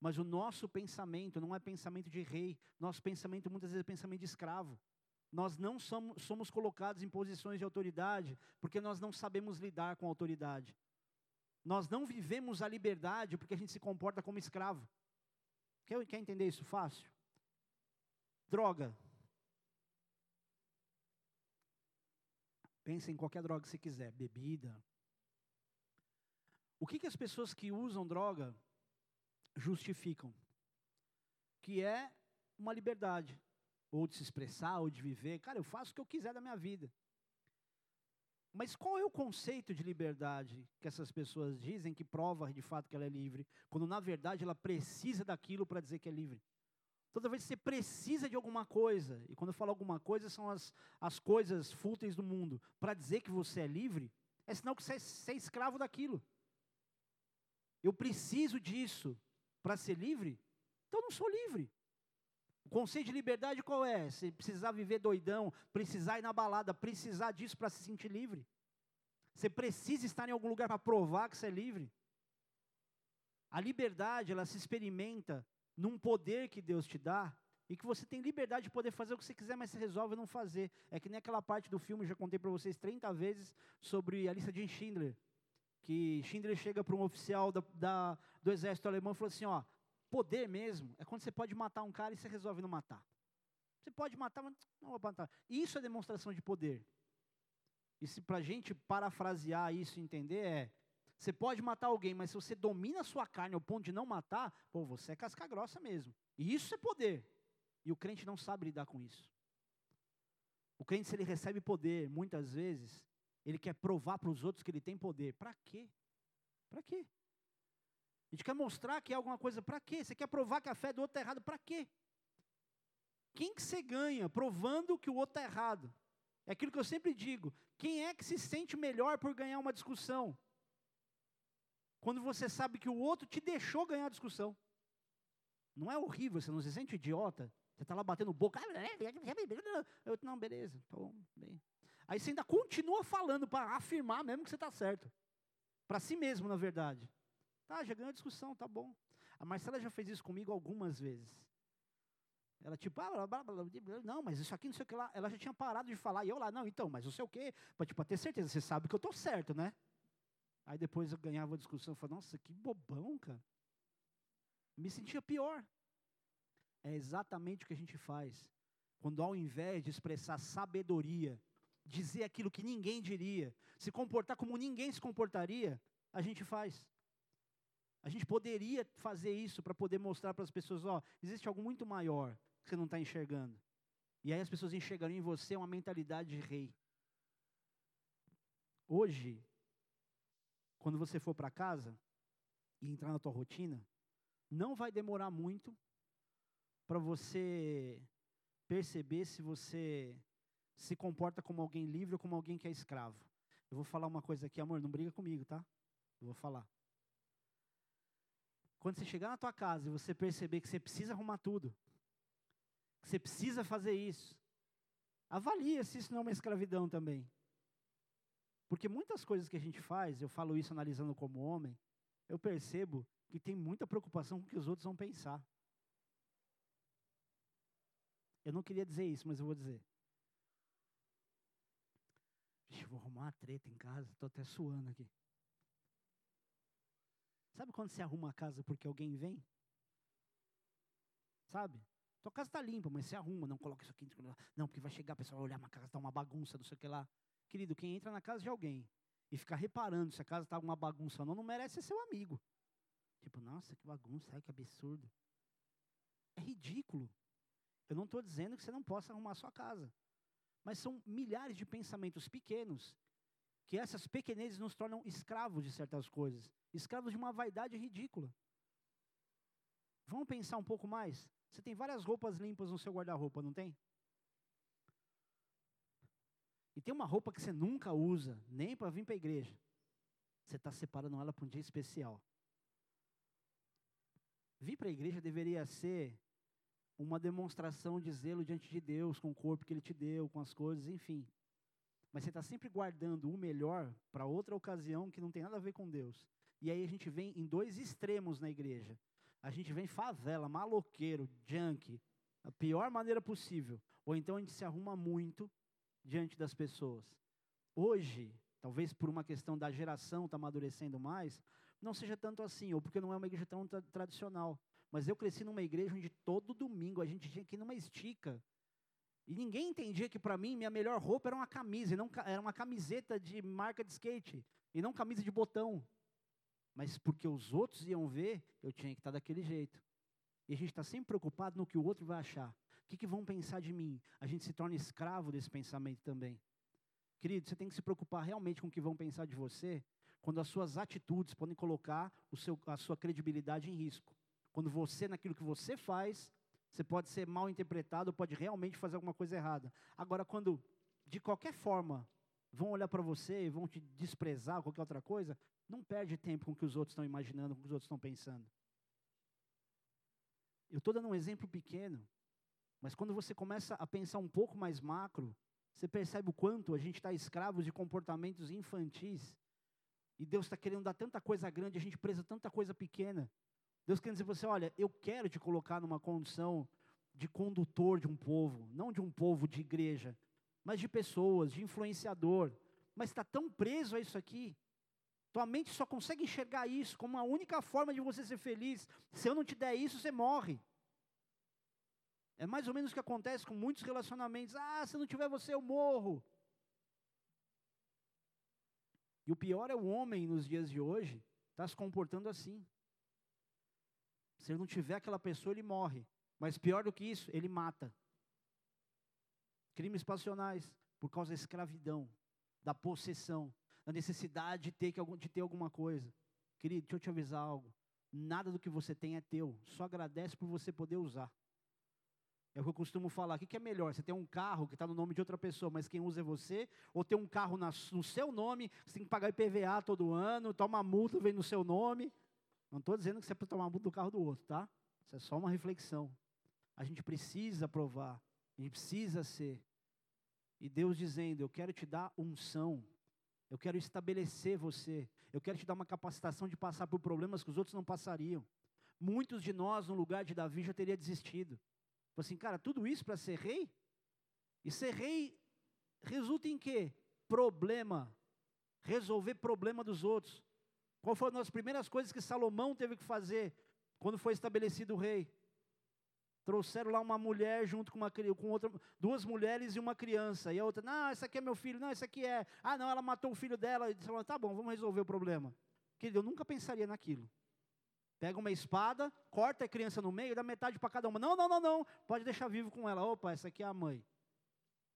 Mas o nosso pensamento não é pensamento de rei, nosso pensamento muitas vezes é pensamento de escravo. Nós não somos, somos colocados em posições de autoridade porque nós não sabemos lidar com autoridade. Nós não vivemos a liberdade porque a gente se comporta como escravo. Quer, quer entender isso fácil? Droga. Pensa em qualquer droga que você quiser, bebida, o que, que as pessoas que usam droga justificam? Que é uma liberdade, ou de se expressar, ou de viver. Cara, eu faço o que eu quiser da minha vida. Mas qual é o conceito de liberdade que essas pessoas dizem que prova de fato que ela é livre, quando na verdade ela precisa daquilo para dizer que é livre? Toda vez que você precisa de alguma coisa, e quando eu falo alguma coisa, são as, as coisas fúteis do mundo, para dizer que você é livre, é sinal que você é, você é escravo daquilo. Eu preciso disso para ser livre? Então eu não sou livre. O conceito de liberdade qual é? Você precisar viver doidão, precisar ir na balada, precisar disso para se sentir livre. Você precisa estar em algum lugar para provar que você é livre. A liberdade, ela se experimenta num poder que Deus te dá e que você tem liberdade de poder fazer o que você quiser, mas você resolve não fazer. É que nem aquela parte do filme, já contei para vocês 30 vezes, sobre a lista de Schindler que Schindler chega para um oficial da, da, do exército alemão e falou assim, ó, poder mesmo é quando você pode matar um cara e você resolve não matar. Você pode matar, mas não vou matar. Isso é demonstração de poder. E se para a gente parafrasear isso e entender é, você pode matar alguém, mas se você domina a sua carne ao ponto de não matar, pô, você é casca grossa mesmo. E isso é poder. E o crente não sabe lidar com isso. O crente, se ele recebe poder, muitas vezes, ele quer provar para os outros que ele tem poder. Para quê? Para quê? A gente quer mostrar que é alguma coisa. Para quê? Você quer provar que a fé do outro está errada. Para quê? Quem que você ganha provando que o outro está errado? É aquilo que eu sempre digo. Quem é que se sente melhor por ganhar uma discussão? Quando você sabe que o outro te deixou ganhar a discussão. Não é horrível, você não se sente idiota? Você está lá batendo boca. Eu, não, beleza, estou bem. Aí você ainda continua falando para afirmar mesmo que você está certo. Para si mesmo, na verdade. Tá, já ganhou discussão, tá bom. A Marcela já fez isso comigo algumas vezes. Ela tipo, ah, blá, blá, blá, não, mas isso aqui não sei o que lá. Ela já tinha parado de falar. E eu lá, não, então, mas não sei o que. Para tipo, ter certeza, você sabe que eu estou certo, né? Aí depois eu ganhava a discussão. Eu falava, nossa, que bobão, cara. Me sentia pior. É exatamente o que a gente faz. Quando ao invés de expressar sabedoria, dizer aquilo que ninguém diria, se comportar como ninguém se comportaria, a gente faz. A gente poderia fazer isso para poder mostrar para as pessoas, ó, existe algo muito maior que você não está enxergando. E aí as pessoas enxergariam em você uma mentalidade de rei. Hoje, quando você for para casa e entrar na tua rotina, não vai demorar muito para você perceber se você se comporta como alguém livre ou como alguém que é escravo. Eu vou falar uma coisa aqui, amor, não briga comigo, tá? Eu vou falar. Quando você chegar na tua casa e você perceber que você precisa arrumar tudo, que você precisa fazer isso, avalia se isso não é uma escravidão também. Porque muitas coisas que a gente faz, eu falo isso analisando como homem, eu percebo que tem muita preocupação com o que os outros vão pensar. Eu não queria dizer isso, mas eu vou dizer. Vixe, vou arrumar uma treta em casa, estou até suando aqui. Sabe quando você arruma a casa porque alguém vem? Sabe? Tua casa está limpa, mas você arruma, não coloca isso aqui. Não, porque vai chegar, a pessoa vai olhar, uma casa está uma bagunça, não sei o que lá. Querido, quem entra na casa de alguém e ficar reparando se a casa está uma bagunça ou não, não merece ser seu amigo. Tipo, nossa, que bagunça, que absurdo. É ridículo. Eu não estou dizendo que você não possa arrumar a sua casa. Mas são milhares de pensamentos pequenos que essas pequenezes nos tornam escravos de certas coisas, escravos de uma vaidade ridícula. Vamos pensar um pouco mais? Você tem várias roupas limpas no seu guarda-roupa, não tem? E tem uma roupa que você nunca usa, nem para vir para a igreja. Você está separando ela para um dia especial. Vir para a igreja deveria ser uma demonstração de zelo diante de Deus, com o corpo que Ele te deu, com as coisas, enfim. Mas você está sempre guardando o melhor para outra ocasião que não tem nada a ver com Deus. E aí a gente vem em dois extremos na igreja. A gente vem favela, maloqueiro, junk, a pior maneira possível. Ou então a gente se arruma muito diante das pessoas. Hoje, talvez por uma questão da geração estar tá amadurecendo mais, não seja tanto assim, ou porque não é uma igreja tão tra tradicional. Mas eu cresci numa igreja onde todo domingo a gente tinha que ir numa estica. E ninguém entendia que para mim minha melhor roupa era uma camisa, e não era uma camiseta de marca de skate, e não camisa de botão. Mas porque os outros iam ver, eu tinha que estar daquele jeito. E a gente está sempre preocupado no que o outro vai achar. O que, que vão pensar de mim? A gente se torna escravo desse pensamento também. Querido, você tem que se preocupar realmente com o que vão pensar de você, quando as suas atitudes podem colocar seu, a sua credibilidade em risco. Quando você, naquilo que você faz, você pode ser mal interpretado, pode realmente fazer alguma coisa errada. Agora, quando de qualquer forma vão olhar para você e vão te desprezar qualquer outra coisa, não perde tempo com o que os outros estão imaginando, com o que os outros estão pensando. Eu estou dando um exemplo pequeno, mas quando você começa a pensar um pouco mais macro, você percebe o quanto a gente está escravo de comportamentos infantis. E Deus está querendo dar tanta coisa grande, a gente presa tanta coisa pequena. Deus quer dizer para você: olha, eu quero te colocar numa condição de condutor de um povo, não de um povo de igreja, mas de pessoas, de influenciador. Mas está tão preso a isso aqui. Tua mente só consegue enxergar isso como a única forma de você ser feliz. Se eu não te der isso, você morre. É mais ou menos o que acontece com muitos relacionamentos. Ah, se não tiver você, eu morro. E o pior é o homem nos dias de hoje está se comportando assim. Se ele não tiver aquela pessoa, ele morre. Mas pior do que isso, ele mata. Crimes passionais por causa da escravidão, da possessão, da necessidade de ter, que, de ter alguma coisa. Querido, deixa eu te avisar algo. Nada do que você tem é teu. Só agradece por você poder usar. É o que eu costumo falar. O que é melhor? Você tem um carro que está no nome de outra pessoa, mas quem usa é você? Ou ter um carro no seu nome, você tem que pagar IPVA todo ano, toma multa, vem no seu nome? Não estou dizendo que você precisa tomar multa do carro do outro, tá? Isso é só uma reflexão. A gente precisa provar, a gente precisa ser. E Deus dizendo: Eu quero te dar unção, eu quero estabelecer você, eu quero te dar uma capacitação de passar por problemas que os outros não passariam. Muitos de nós, no lugar de Davi, já teria desistido. Falei assim, cara, tudo isso para ser rei? E ser rei resulta em quê? Problema. Resolver problema dos outros. Qual foram as primeiras coisas que Salomão teve que fazer quando foi estabelecido o rei? Trouxeram lá uma mulher junto com, uma, com outra, duas mulheres e uma criança. E a outra, não, esse aqui é meu filho, não, esse aqui é. Ah, não, ela matou o filho dela. E falou, tá bom, vamos resolver o problema. Querido, eu nunca pensaria naquilo. Pega uma espada, corta a criança no meio dá metade para cada uma. Não, não, não, não. Pode deixar vivo com ela. Opa, essa aqui é a mãe.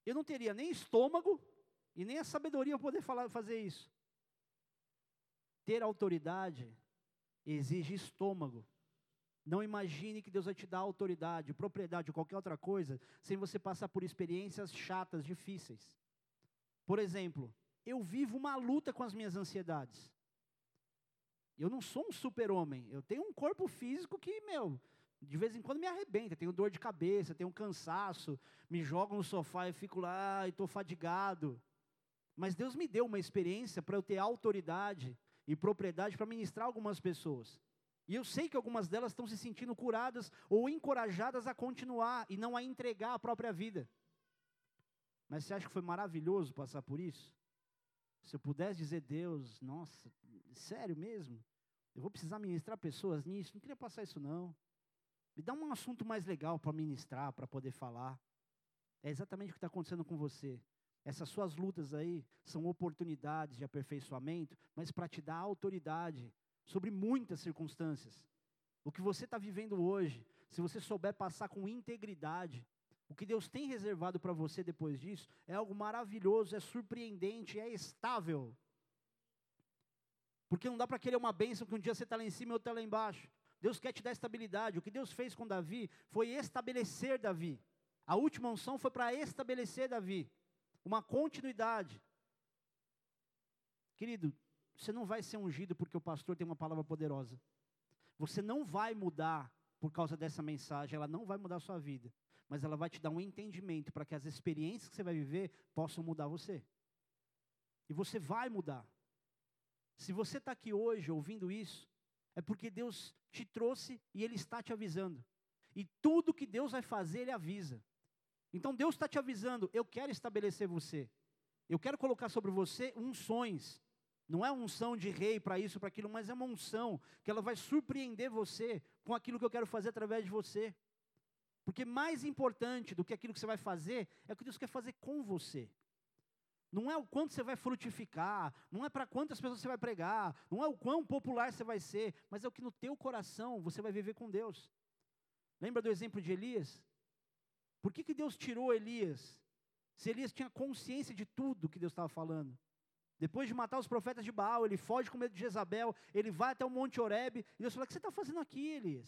Eu não teria nem estômago e nem a sabedoria para poder falar, fazer isso. Ter autoridade exige estômago. Não imagine que Deus vai te dar autoridade, propriedade ou qualquer outra coisa sem você passar por experiências chatas, difíceis. Por exemplo, eu vivo uma luta com as minhas ansiedades. Eu não sou um super-homem. Eu tenho um corpo físico que, meu, de vez em quando me arrebenta. Tenho dor de cabeça, tenho cansaço, me jogo no sofá e fico lá e estou fadigado. Mas Deus me deu uma experiência para eu ter autoridade e propriedade para ministrar algumas pessoas. E eu sei que algumas delas estão se sentindo curadas ou encorajadas a continuar e não a entregar a própria vida. Mas você acha que foi maravilhoso passar por isso? Se eu pudesse dizer, Deus, nossa, sério mesmo? Eu vou precisar ministrar pessoas nisso? Não queria passar isso, não. Me dá um assunto mais legal para ministrar, para poder falar. É exatamente o que está acontecendo com você. Essas suas lutas aí são oportunidades de aperfeiçoamento, mas para te dar autoridade sobre muitas circunstâncias. O que você está vivendo hoje, se você souber passar com integridade, o que Deus tem reservado para você depois disso é algo maravilhoso, é surpreendente, é estável. Porque não dá para querer uma bênção que um dia você está lá em cima e outro está lá embaixo. Deus quer te dar estabilidade. O que Deus fez com Davi foi estabelecer Davi. A última unção foi para estabelecer Davi. Uma continuidade. Querido, você não vai ser ungido porque o pastor tem uma palavra poderosa. Você não vai mudar por causa dessa mensagem, ela não vai mudar a sua vida mas ela vai te dar um entendimento para que as experiências que você vai viver possam mudar você. E você vai mudar. Se você está aqui hoje ouvindo isso, é porque Deus te trouxe e Ele está te avisando. E tudo que Deus vai fazer, Ele avisa. Então Deus está te avisando: eu quero estabelecer você. Eu quero colocar sobre você unções. Não é unção de rei para isso, para aquilo, mas é uma unção que ela vai surpreender você com aquilo que eu quero fazer através de você. Porque mais importante do que aquilo que você vai fazer é o que Deus quer fazer com você. Não é o quanto você vai frutificar, não é para quantas pessoas você vai pregar, não é o quão popular você vai ser, mas é o que no teu coração você vai viver com Deus. Lembra do exemplo de Elias? Por que, que Deus tirou Elias? Se Elias tinha consciência de tudo que Deus estava falando. Depois de matar os profetas de Baal, ele foge com medo de Jezabel, ele vai até o Monte Oreb, e Deus fala: O que você está fazendo aqui, Elias?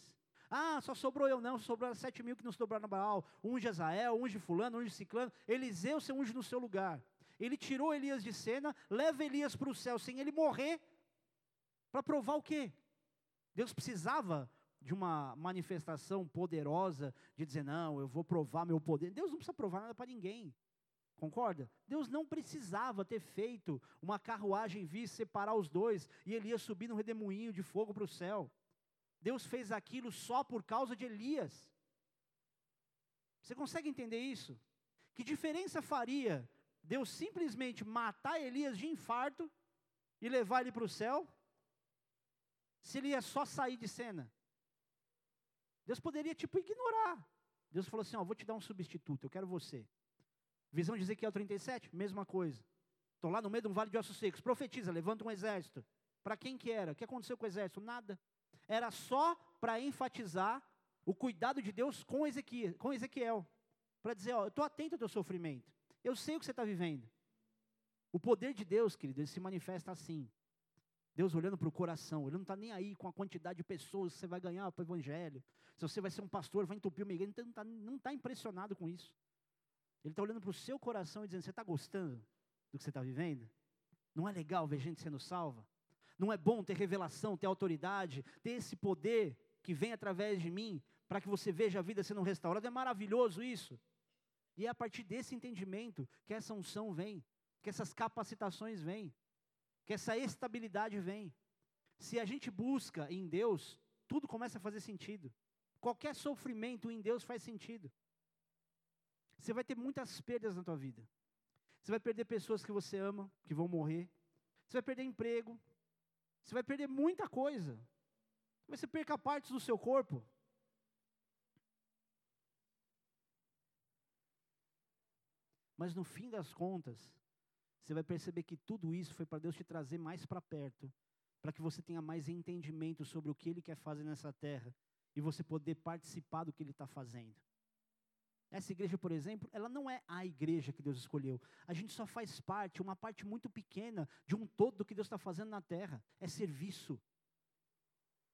Ah, só sobrou eu não, sobraram sete mil que não sobraram na Baal. Um de Azael, um de fulano, um de ciclano. Eliseu se unge no seu lugar. Ele tirou Elias de cena, leva Elias para o céu sem ele morrer, para provar o quê? Deus precisava de uma manifestação poderosa de dizer, não, eu vou provar meu poder. Deus não precisa provar nada para ninguém. Concorda? Deus não precisava ter feito uma carruagem vir separar os dois e Elias subir num redemoinho de fogo para o céu. Deus fez aquilo só por causa de Elias. Você consegue entender isso? Que diferença faria Deus simplesmente matar Elias de infarto e levar ele para o céu? Se ele ia só sair de cena? Deus poderia, tipo, ignorar. Deus falou assim: Ó, vou te dar um substituto, eu quero você. Visão de Ezequiel 37, mesma coisa. Estou lá no meio de um vale de ossos secos. Profetiza, levanta um exército. Para quem que era? O que aconteceu com o exército? Nada era só para enfatizar o cuidado de Deus com Ezequiel, com Ezequiel para dizer, ó, eu estou atento ao teu sofrimento, eu sei o que você está vivendo. O poder de Deus, querido, ele se manifesta assim. Deus olhando para o coração, ele não está nem aí com a quantidade de pessoas que você vai ganhar para o Evangelho. Se você vai ser um pastor, vai entupir uma igreja, ele não está tá impressionado com isso. Ele está olhando para o seu coração e dizendo: Você está gostando do que você está vivendo? Não é legal ver gente sendo salva? Não é bom ter revelação, ter autoridade, ter esse poder que vem através de mim para que você veja a vida sendo restaurada? É maravilhoso isso. E é a partir desse entendimento que essa unção vem, que essas capacitações vêm que essa estabilidade vem. Se a gente busca em Deus, tudo começa a fazer sentido. Qualquer sofrimento em Deus faz sentido. Você vai ter muitas perdas na tua vida. Você vai perder pessoas que você ama, que vão morrer. Você vai perder emprego. Você vai perder muita coisa. Você perca partes do seu corpo. Mas no fim das contas, você vai perceber que tudo isso foi para Deus te trazer mais para perto, para que você tenha mais entendimento sobre o que Ele quer fazer nessa terra e você poder participar do que Ele está fazendo. Essa igreja, por exemplo, ela não é a igreja que Deus escolheu. A gente só faz parte, uma parte muito pequena de um todo do que Deus está fazendo na terra. É serviço.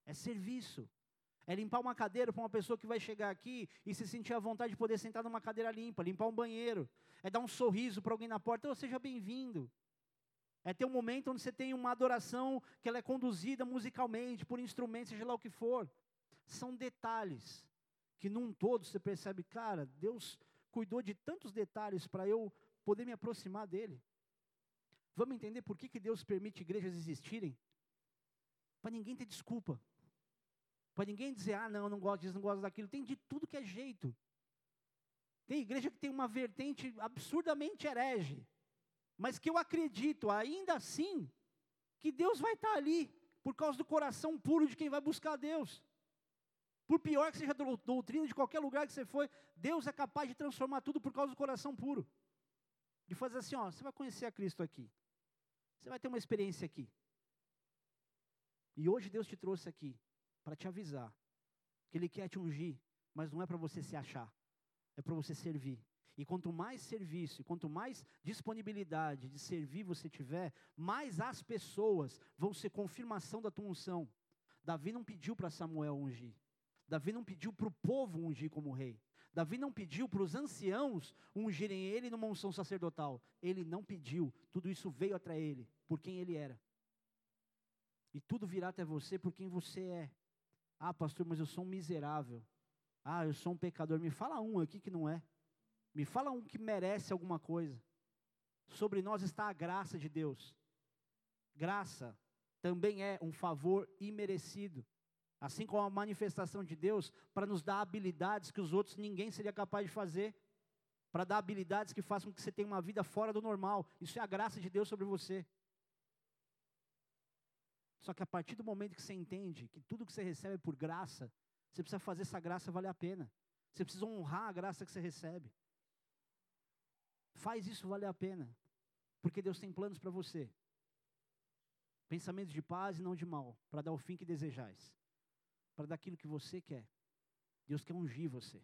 É serviço. É limpar uma cadeira para uma pessoa que vai chegar aqui e se sentir à vontade de poder sentar numa cadeira limpa, limpar um banheiro. É dar um sorriso para alguém na porta, oh, seja bem-vindo. É ter um momento onde você tem uma adoração que ela é conduzida musicalmente, por instrumentos, seja lá o que for. São detalhes que num todo você percebe, cara, Deus cuidou de tantos detalhes para eu poder me aproximar dele. Vamos entender por que, que Deus permite igrejas existirem? Para ninguém ter desculpa. Para ninguém dizer, ah, não, não gosto disso, não gosto daquilo. Tem de tudo que é jeito. Tem igreja que tem uma vertente absurdamente herege. Mas que eu acredito, ainda assim, que Deus vai estar ali, por causa do coração puro de quem vai buscar Deus. Por pior que seja a doutrina de qualquer lugar que você for, Deus é capaz de transformar tudo por causa do coração puro. De fazer assim, ó, você vai conhecer a Cristo aqui. Você vai ter uma experiência aqui. E hoje Deus te trouxe aqui para te avisar que Ele quer te ungir, mas não é para você se achar, é para você servir. E quanto mais serviço, quanto mais disponibilidade de servir você tiver, mais as pessoas vão ser confirmação da tua unção. Davi não pediu para Samuel ungir. Davi não pediu para o povo ungir como rei. Davi não pediu para os anciãos ungirem ele numa unção sacerdotal. Ele não pediu. Tudo isso veio até ele, por quem ele era. E tudo virá até você por quem você é. Ah, pastor, mas eu sou um miserável. Ah, eu sou um pecador. Me fala um aqui que não é. Me fala um que merece alguma coisa. Sobre nós está a graça de Deus. Graça também é um favor imerecido. Assim como a manifestação de Deus para nos dar habilidades que os outros ninguém seria capaz de fazer. Para dar habilidades que façam com que você tenha uma vida fora do normal. Isso é a graça de Deus sobre você. Só que a partir do momento que você entende que tudo que você recebe é por graça, você precisa fazer essa graça valer a pena. Você precisa honrar a graça que você recebe. Faz isso valer a pena. Porque Deus tem planos para você. Pensamentos de paz e não de mal, para dar o fim que desejais. Para dar aquilo que você quer. Deus quer ungir você.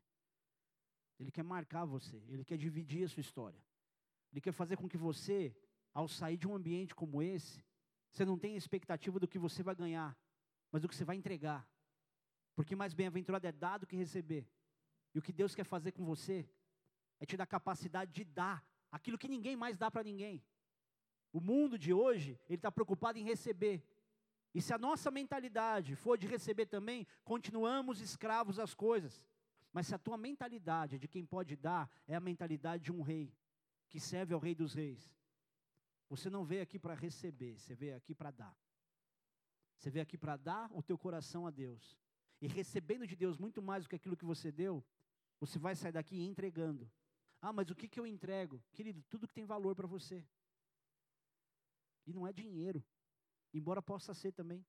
Ele quer marcar você, ele quer dividir a sua história. Ele quer fazer com que você, ao sair de um ambiente como esse, você não tem expectativa do que você vai ganhar, mas do que você vai entregar. Porque mais bem-aventurado é dar do que receber. E o que Deus quer fazer com você é te dar capacidade de dar aquilo que ninguém mais dá para ninguém. O mundo de hoje, ele está preocupado em receber. E se a nossa mentalidade for de receber também, continuamos escravos das coisas. Mas se a tua mentalidade é de quem pode dar, é a mentalidade de um rei, que serve ao rei dos reis. Você não veio aqui para receber, você veio aqui para dar. Você veio aqui para dar o teu coração a Deus. E recebendo de Deus muito mais do que aquilo que você deu, você vai sair daqui entregando. Ah, mas o que, que eu entrego? Querido, tudo que tem valor para você. E não é dinheiro. Embora possa ser também.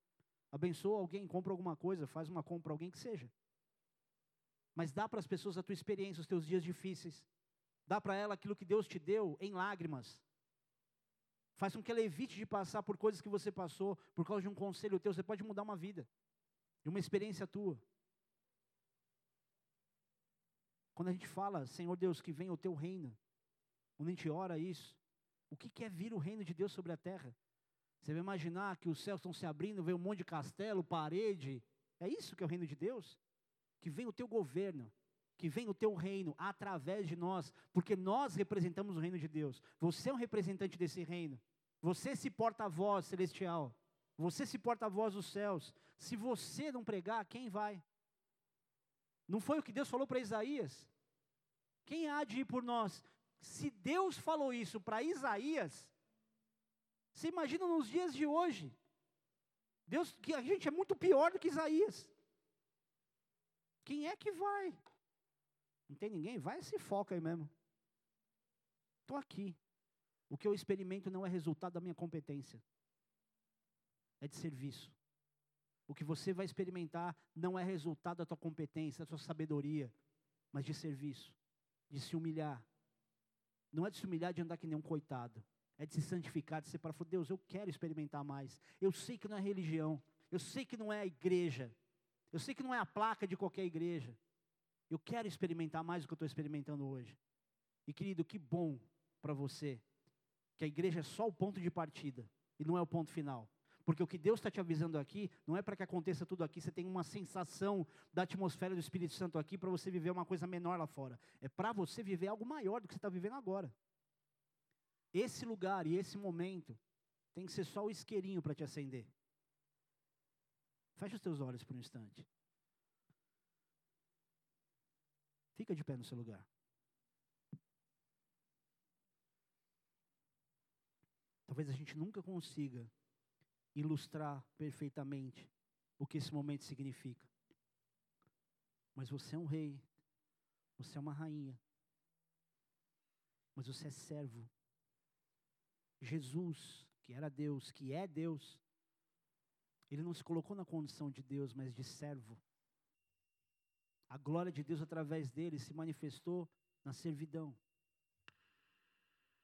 Abençoa alguém, compra alguma coisa, faz uma compra alguém que seja. Mas dá para as pessoas a tua experiência, os teus dias difíceis. Dá para ela aquilo que Deus te deu em lágrimas. Faz com que ela evite de passar por coisas que você passou, por causa de um conselho teu. Você pode mudar uma vida, de uma experiência tua. Quando a gente fala, Senhor Deus, que venha o teu reino, quando a gente ora isso, o que é vir o reino de Deus sobre a terra? Você vai imaginar que os céus estão se abrindo, vem um monte de castelo, parede. É isso que é o reino de Deus? Que vem o teu governo, que vem o teu reino através de nós, porque nós representamos o reino de Deus. Você é um representante desse reino. Você se porta-voz celestial. Você se porta-voz dos céus. Se você não pregar, quem vai? Não foi o que Deus falou para Isaías? Quem há de ir por nós? Se Deus falou isso para Isaías, você imagina nos dias de hoje. Deus, que a gente é muito pior do que Isaías. Quem é que vai? Não tem ninguém? Vai se foca aí mesmo. Estou aqui. O que eu experimento não é resultado da minha competência, é de serviço. O que você vai experimentar não é resultado da tua competência, da tua sabedoria, mas de serviço, de se humilhar. Não é de se humilhar de andar que nem um coitado, é de se santificar, de separar. Deus, eu quero experimentar mais. Eu sei que não é religião, eu sei que não é a igreja, eu sei que não é a placa de qualquer igreja. Eu quero experimentar mais do que eu estou experimentando hoje. E querido, que bom para você que a igreja é só o ponto de partida e não é o ponto final. Porque o que Deus está te avisando aqui não é para que aconteça tudo aqui, você tem uma sensação da atmosfera do Espírito Santo aqui para você viver uma coisa menor lá fora. É para você viver algo maior do que você está vivendo agora. Esse lugar e esse momento tem que ser só o isqueirinho para te acender. Feche os teus olhos por um instante. Fica de pé no seu lugar. Talvez a gente nunca consiga ilustrar perfeitamente o que esse momento significa. Mas você é um rei, você é uma rainha, mas você é servo. Jesus, que era Deus, que é Deus, ele não se colocou na condição de Deus, mas de servo. A glória de Deus através dele se manifestou na servidão.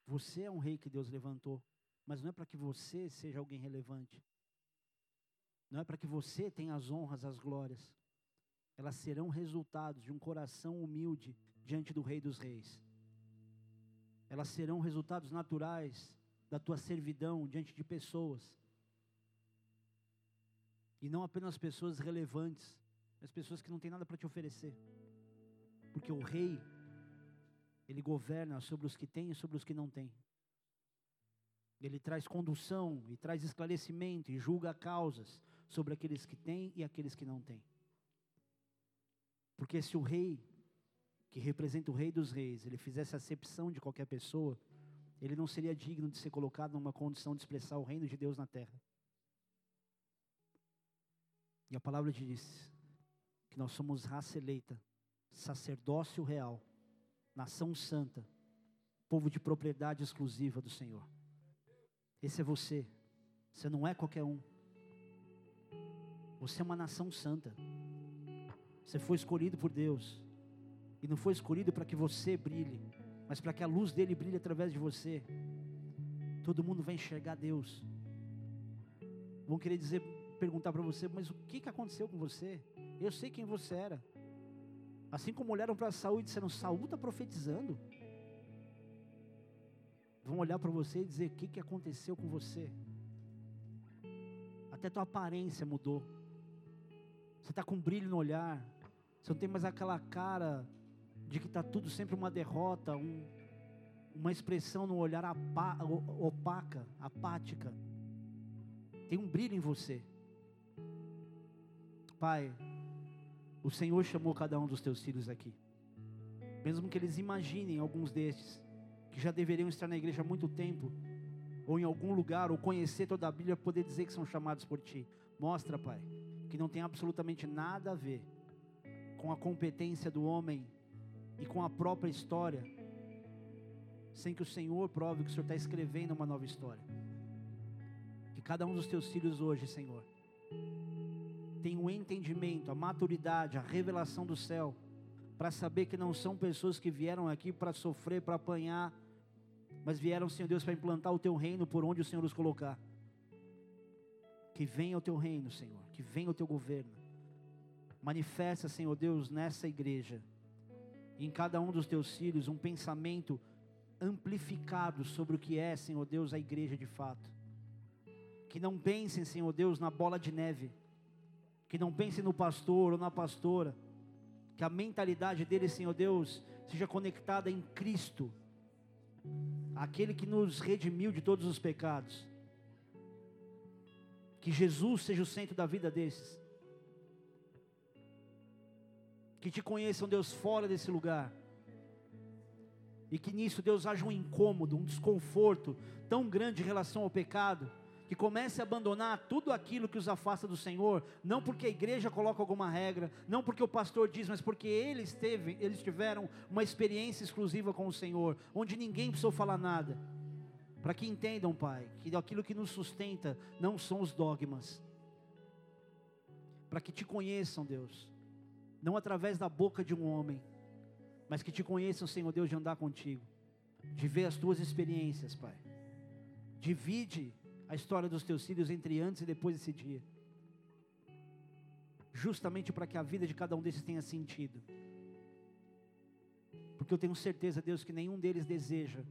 Você é um rei que Deus levantou. Mas não é para que você seja alguém relevante. Não é para que você tenha as honras, as glórias. Elas serão resultados de um coração humilde diante do Rei dos Reis. Elas serão resultados naturais da tua servidão diante de pessoas. E não apenas pessoas relevantes, mas pessoas que não têm nada para te oferecer. Porque o rei, ele governa sobre os que têm e sobre os que não têm. Ele traz condução e traz esclarecimento e julga causas sobre aqueles que têm e aqueles que não têm. Porque se o rei, que representa o rei dos reis, ele fizesse acepção de qualquer pessoa, ele não seria digno de ser colocado numa condição de expressar o reino de Deus na terra. E a palavra diz que nós somos raça eleita, sacerdócio real, nação santa, povo de propriedade exclusiva do Senhor. Esse é você. Você não é qualquer um. Você é uma nação santa. Você foi escolhido por Deus. E não foi escolhido para que você brilhe, mas para que a luz dele brilhe através de você. Todo mundo vai enxergar Deus. Vão querer dizer, perguntar para você, mas o que, que aconteceu com você? Eu sei quem você era. Assim como olharam para Saul e disseram, Saul está profetizando vão olhar para você e dizer: o que, que aconteceu com você? Até tua aparência mudou. Você está com brilho no olhar. Você não tem mais aquela cara de que está tudo sempre uma derrota, um, uma expressão no olhar opaca, apática. Tem um brilho em você. Pai, o Senhor chamou cada um dos teus filhos aqui. Mesmo que eles imaginem alguns destes que já deveriam estar na igreja há muito tempo, ou em algum lugar, ou conhecer toda a Bíblia, poder dizer que são chamados por Ti. Mostra, Pai, que não tem absolutamente nada a ver com a competência do homem e com a própria história, sem que o Senhor prove que o Senhor está escrevendo uma nova história. Que cada um dos Teus filhos hoje, Senhor, tenha o entendimento, a maturidade, a revelação do céu, para saber que não são pessoas que vieram aqui para sofrer, para apanhar, mas vieram, Senhor Deus, para implantar o teu reino por onde o Senhor os colocar. Que venha o teu reino, Senhor, que venha o teu governo. Manifesta, Senhor Deus, nessa igreja, em cada um dos teus filhos, um pensamento amplificado sobre o que é, Senhor Deus, a igreja de fato. que não pensem, Senhor Deus, na bola de neve, que não pensem no pastor ou na pastora, que a mentalidade deles, Senhor Deus, seja conectada em Cristo, aquele que nos redimiu de todos os pecados. Que Jesus seja o centro da vida desses. Que te conheçam, Deus, fora desse lugar. E que nisso, Deus, haja um incômodo, um desconforto tão grande em relação ao pecado que comece a abandonar tudo aquilo que os afasta do Senhor, não porque a igreja coloca alguma regra, não porque o pastor diz, mas porque eles, teve, eles tiveram uma experiência exclusiva com o Senhor, onde ninguém precisou falar nada. Para que entendam, Pai, que aquilo que nos sustenta não são os dogmas. Para que te conheçam, Deus, não através da boca de um homem, mas que te conheçam, Senhor Deus, de andar contigo, de ver as tuas experiências, Pai. Divide a história dos teus filhos entre antes e depois desse dia. Justamente para que a vida de cada um desses tenha sentido. Porque eu tenho certeza, Deus, que nenhum deles deseja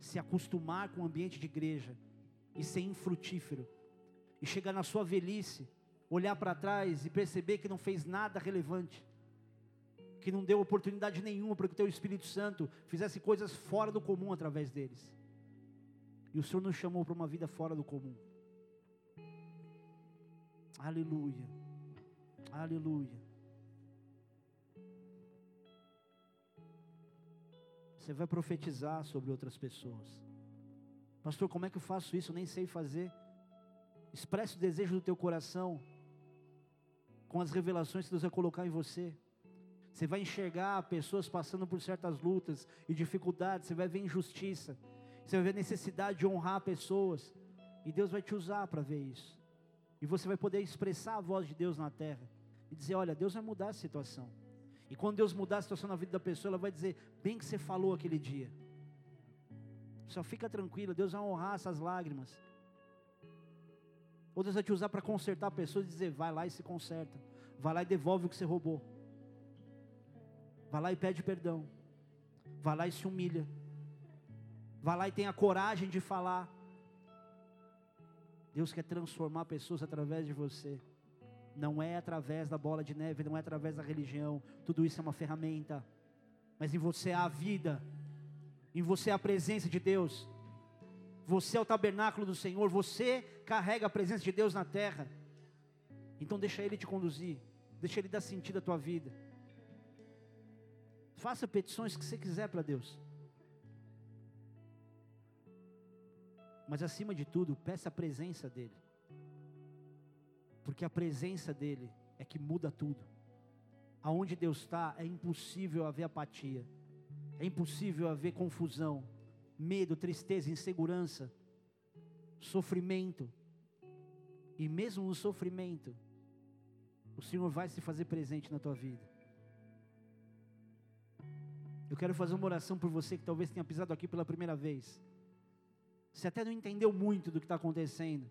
se acostumar com o ambiente de igreja e ser infrutífero. E chegar na sua velhice, olhar para trás e perceber que não fez nada relevante. Que não deu oportunidade nenhuma para que o teu Espírito Santo fizesse coisas fora do comum através deles. E o Senhor nos chamou para uma vida fora do comum. Aleluia. Aleluia. Você vai profetizar sobre outras pessoas. Pastor, como é que eu faço isso? Eu nem sei fazer. Expresse o desejo do teu coração com as revelações que Deus vai colocar em você. Você vai enxergar pessoas passando por certas lutas e dificuldades, você vai ver injustiça. Você vai ver a necessidade de honrar pessoas. E Deus vai te usar para ver isso. E você vai poder expressar a voz de Deus na terra. E dizer: Olha, Deus vai mudar a situação. E quando Deus mudar a situação na vida da pessoa, ela vai dizer: Bem que você falou aquele dia. Só fica tranquila, Deus vai honrar essas lágrimas. Ou Deus vai te usar para consertar pessoas e dizer: Vai lá e se conserta. Vai lá e devolve o que você roubou. Vai lá e pede perdão. Vai lá e se humilha. Vá lá e tenha coragem de falar. Deus quer transformar pessoas através de você. Não é através da bola de neve, não é através da religião. Tudo isso é uma ferramenta. Mas em você há a vida. Em você há a presença de Deus. Você é o tabernáculo do Senhor. Você carrega a presença de Deus na terra. Então deixa Ele te conduzir. Deixa Ele dar sentido à tua vida. Faça petições que você quiser para Deus. Mas acima de tudo, peça a presença dEle. Porque a presença dEle é que muda tudo. Aonde Deus está, é impossível haver apatia. É impossível haver confusão, medo, tristeza, insegurança, sofrimento. E mesmo no sofrimento, o Senhor vai se fazer presente na tua vida. Eu quero fazer uma oração por você que talvez tenha pisado aqui pela primeira vez. Você até não entendeu muito do que está acontecendo,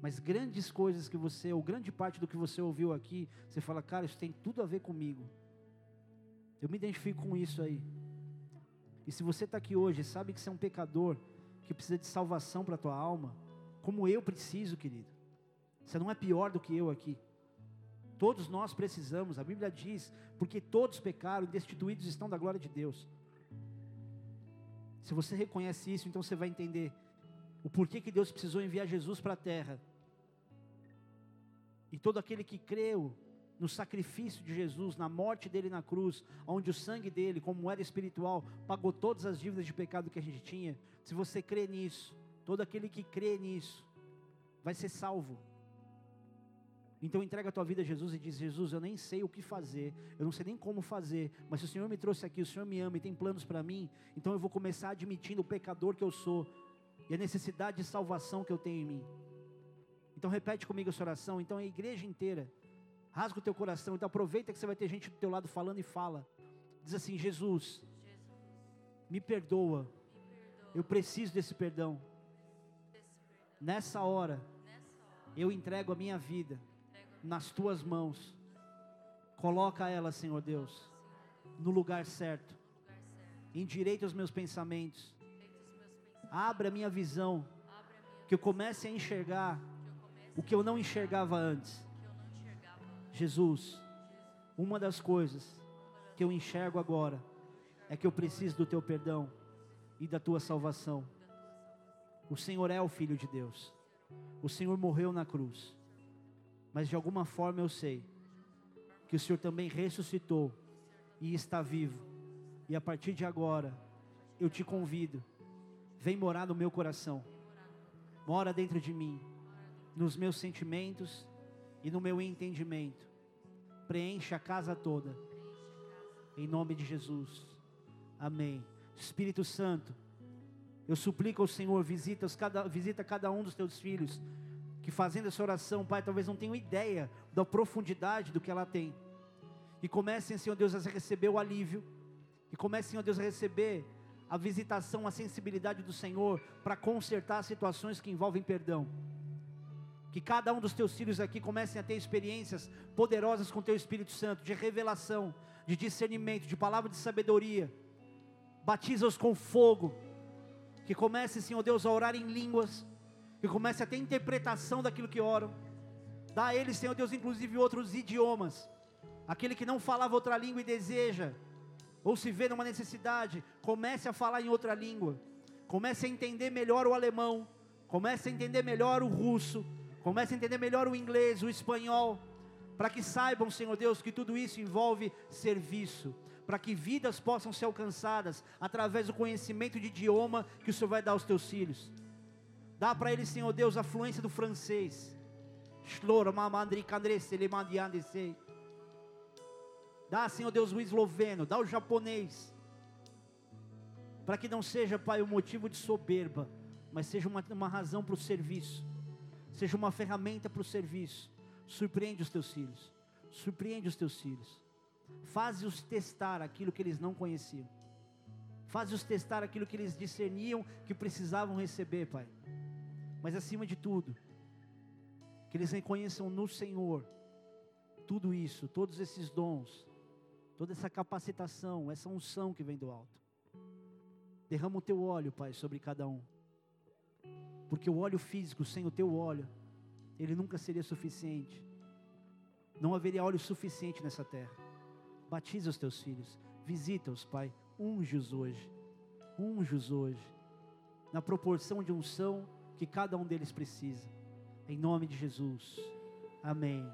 mas grandes coisas que você, ou grande parte do que você ouviu aqui, você fala, cara, isso tem tudo a ver comigo. Eu me identifico com isso aí. E se você está aqui hoje, sabe que você é um pecador, que precisa de salvação para a tua alma, como eu preciso, querido. Você não é pior do que eu aqui. Todos nós precisamos, a Bíblia diz, porque todos pecaram e destituídos estão da glória de Deus. Se você reconhece isso, então você vai entender o porquê que Deus precisou enviar Jesus para a terra. E todo aquele que creu no sacrifício de Jesus, na morte dele na cruz, onde o sangue dele, como moeda espiritual, pagou todas as dívidas de pecado que a gente tinha. Se você crê nisso, todo aquele que crê nisso, vai ser salvo. Então entrega a tua vida a Jesus e diz: Jesus, eu nem sei o que fazer, eu não sei nem como fazer, mas se o Senhor me trouxe aqui, o Senhor me ama e tem planos para mim, então eu vou começar admitindo o pecador que eu sou e a necessidade de salvação que eu tenho em mim. Então repete comigo essa oração. Então a igreja inteira, rasga o teu coração. Então aproveita que você vai ter gente do teu lado falando e fala. Diz assim: Jesus, me perdoa. Eu preciso desse perdão. Nessa hora, eu entrego a minha vida nas tuas mãos. Coloca ela, Senhor Deus, no lugar certo. Endireita os meus pensamentos Abra a minha visão. Que eu comece a enxergar o que eu não enxergava antes. Jesus, uma das coisas que eu enxergo agora é que eu preciso do teu perdão e da tua salvação. O Senhor é o Filho de Deus. O Senhor morreu na cruz. Mas de alguma forma eu sei que o Senhor também ressuscitou e está vivo. E a partir de agora, eu te convido, vem morar no meu coração. Mora dentro de mim, nos meus sentimentos e no meu entendimento. Preenche a casa toda. Em nome de Jesus. Amém. Espírito Santo, eu suplico ao Senhor, visita, cada, visita cada um dos teus filhos, que fazendo essa oração, Pai, talvez não tenham ideia da profundidade do que ela tem. E comecem, Senhor Deus, a receber o alívio. E comecem, Senhor Deus, a receber a visitação, a sensibilidade do Senhor para consertar situações que envolvem perdão. Que cada um dos teus filhos aqui comecem a ter experiências poderosas com teu Espírito Santo, de revelação, de discernimento, de palavra de sabedoria. Batiza-os com fogo. Que comecem, Senhor Deus, a orar em línguas. Que comece a ter interpretação daquilo que oram. Dá a eles, Senhor Deus, inclusive outros idiomas. Aquele que não falava outra língua e deseja ou se vê numa necessidade, comece a falar em outra língua, comece a entender melhor o alemão, comece a entender melhor o russo, comece a entender melhor o inglês, o espanhol, para que saibam, Senhor Deus, que tudo isso envolve serviço, para que vidas possam ser alcançadas através do conhecimento de idioma que o Senhor vai dar aos teus filhos. Dá para eles, Senhor Deus, a fluência do francês. Dá, Senhor Deus, o esloveno, dá o japonês. Para que não seja, Pai, um motivo de soberba, mas seja uma, uma razão para o serviço, seja uma ferramenta para o serviço. Surpreende os teus filhos, surpreende os teus filhos. Faze-os testar aquilo que eles não conheciam. Faze-os testar aquilo que eles discerniam que precisavam receber, Pai. Mas acima de tudo, que eles reconheçam no Senhor tudo isso, todos esses dons, toda essa capacitação, essa unção que vem do alto. Derrama o teu óleo, Pai, sobre cada um. Porque o óleo físico, sem o teu óleo, ele nunca seria suficiente. Não haveria óleo suficiente nessa terra. Batiza os teus filhos, visita-os, Pai, unge-os hoje. Unge-os hoje. Na proporção de unção que cada um deles precisa. Em nome de Jesus. Amém.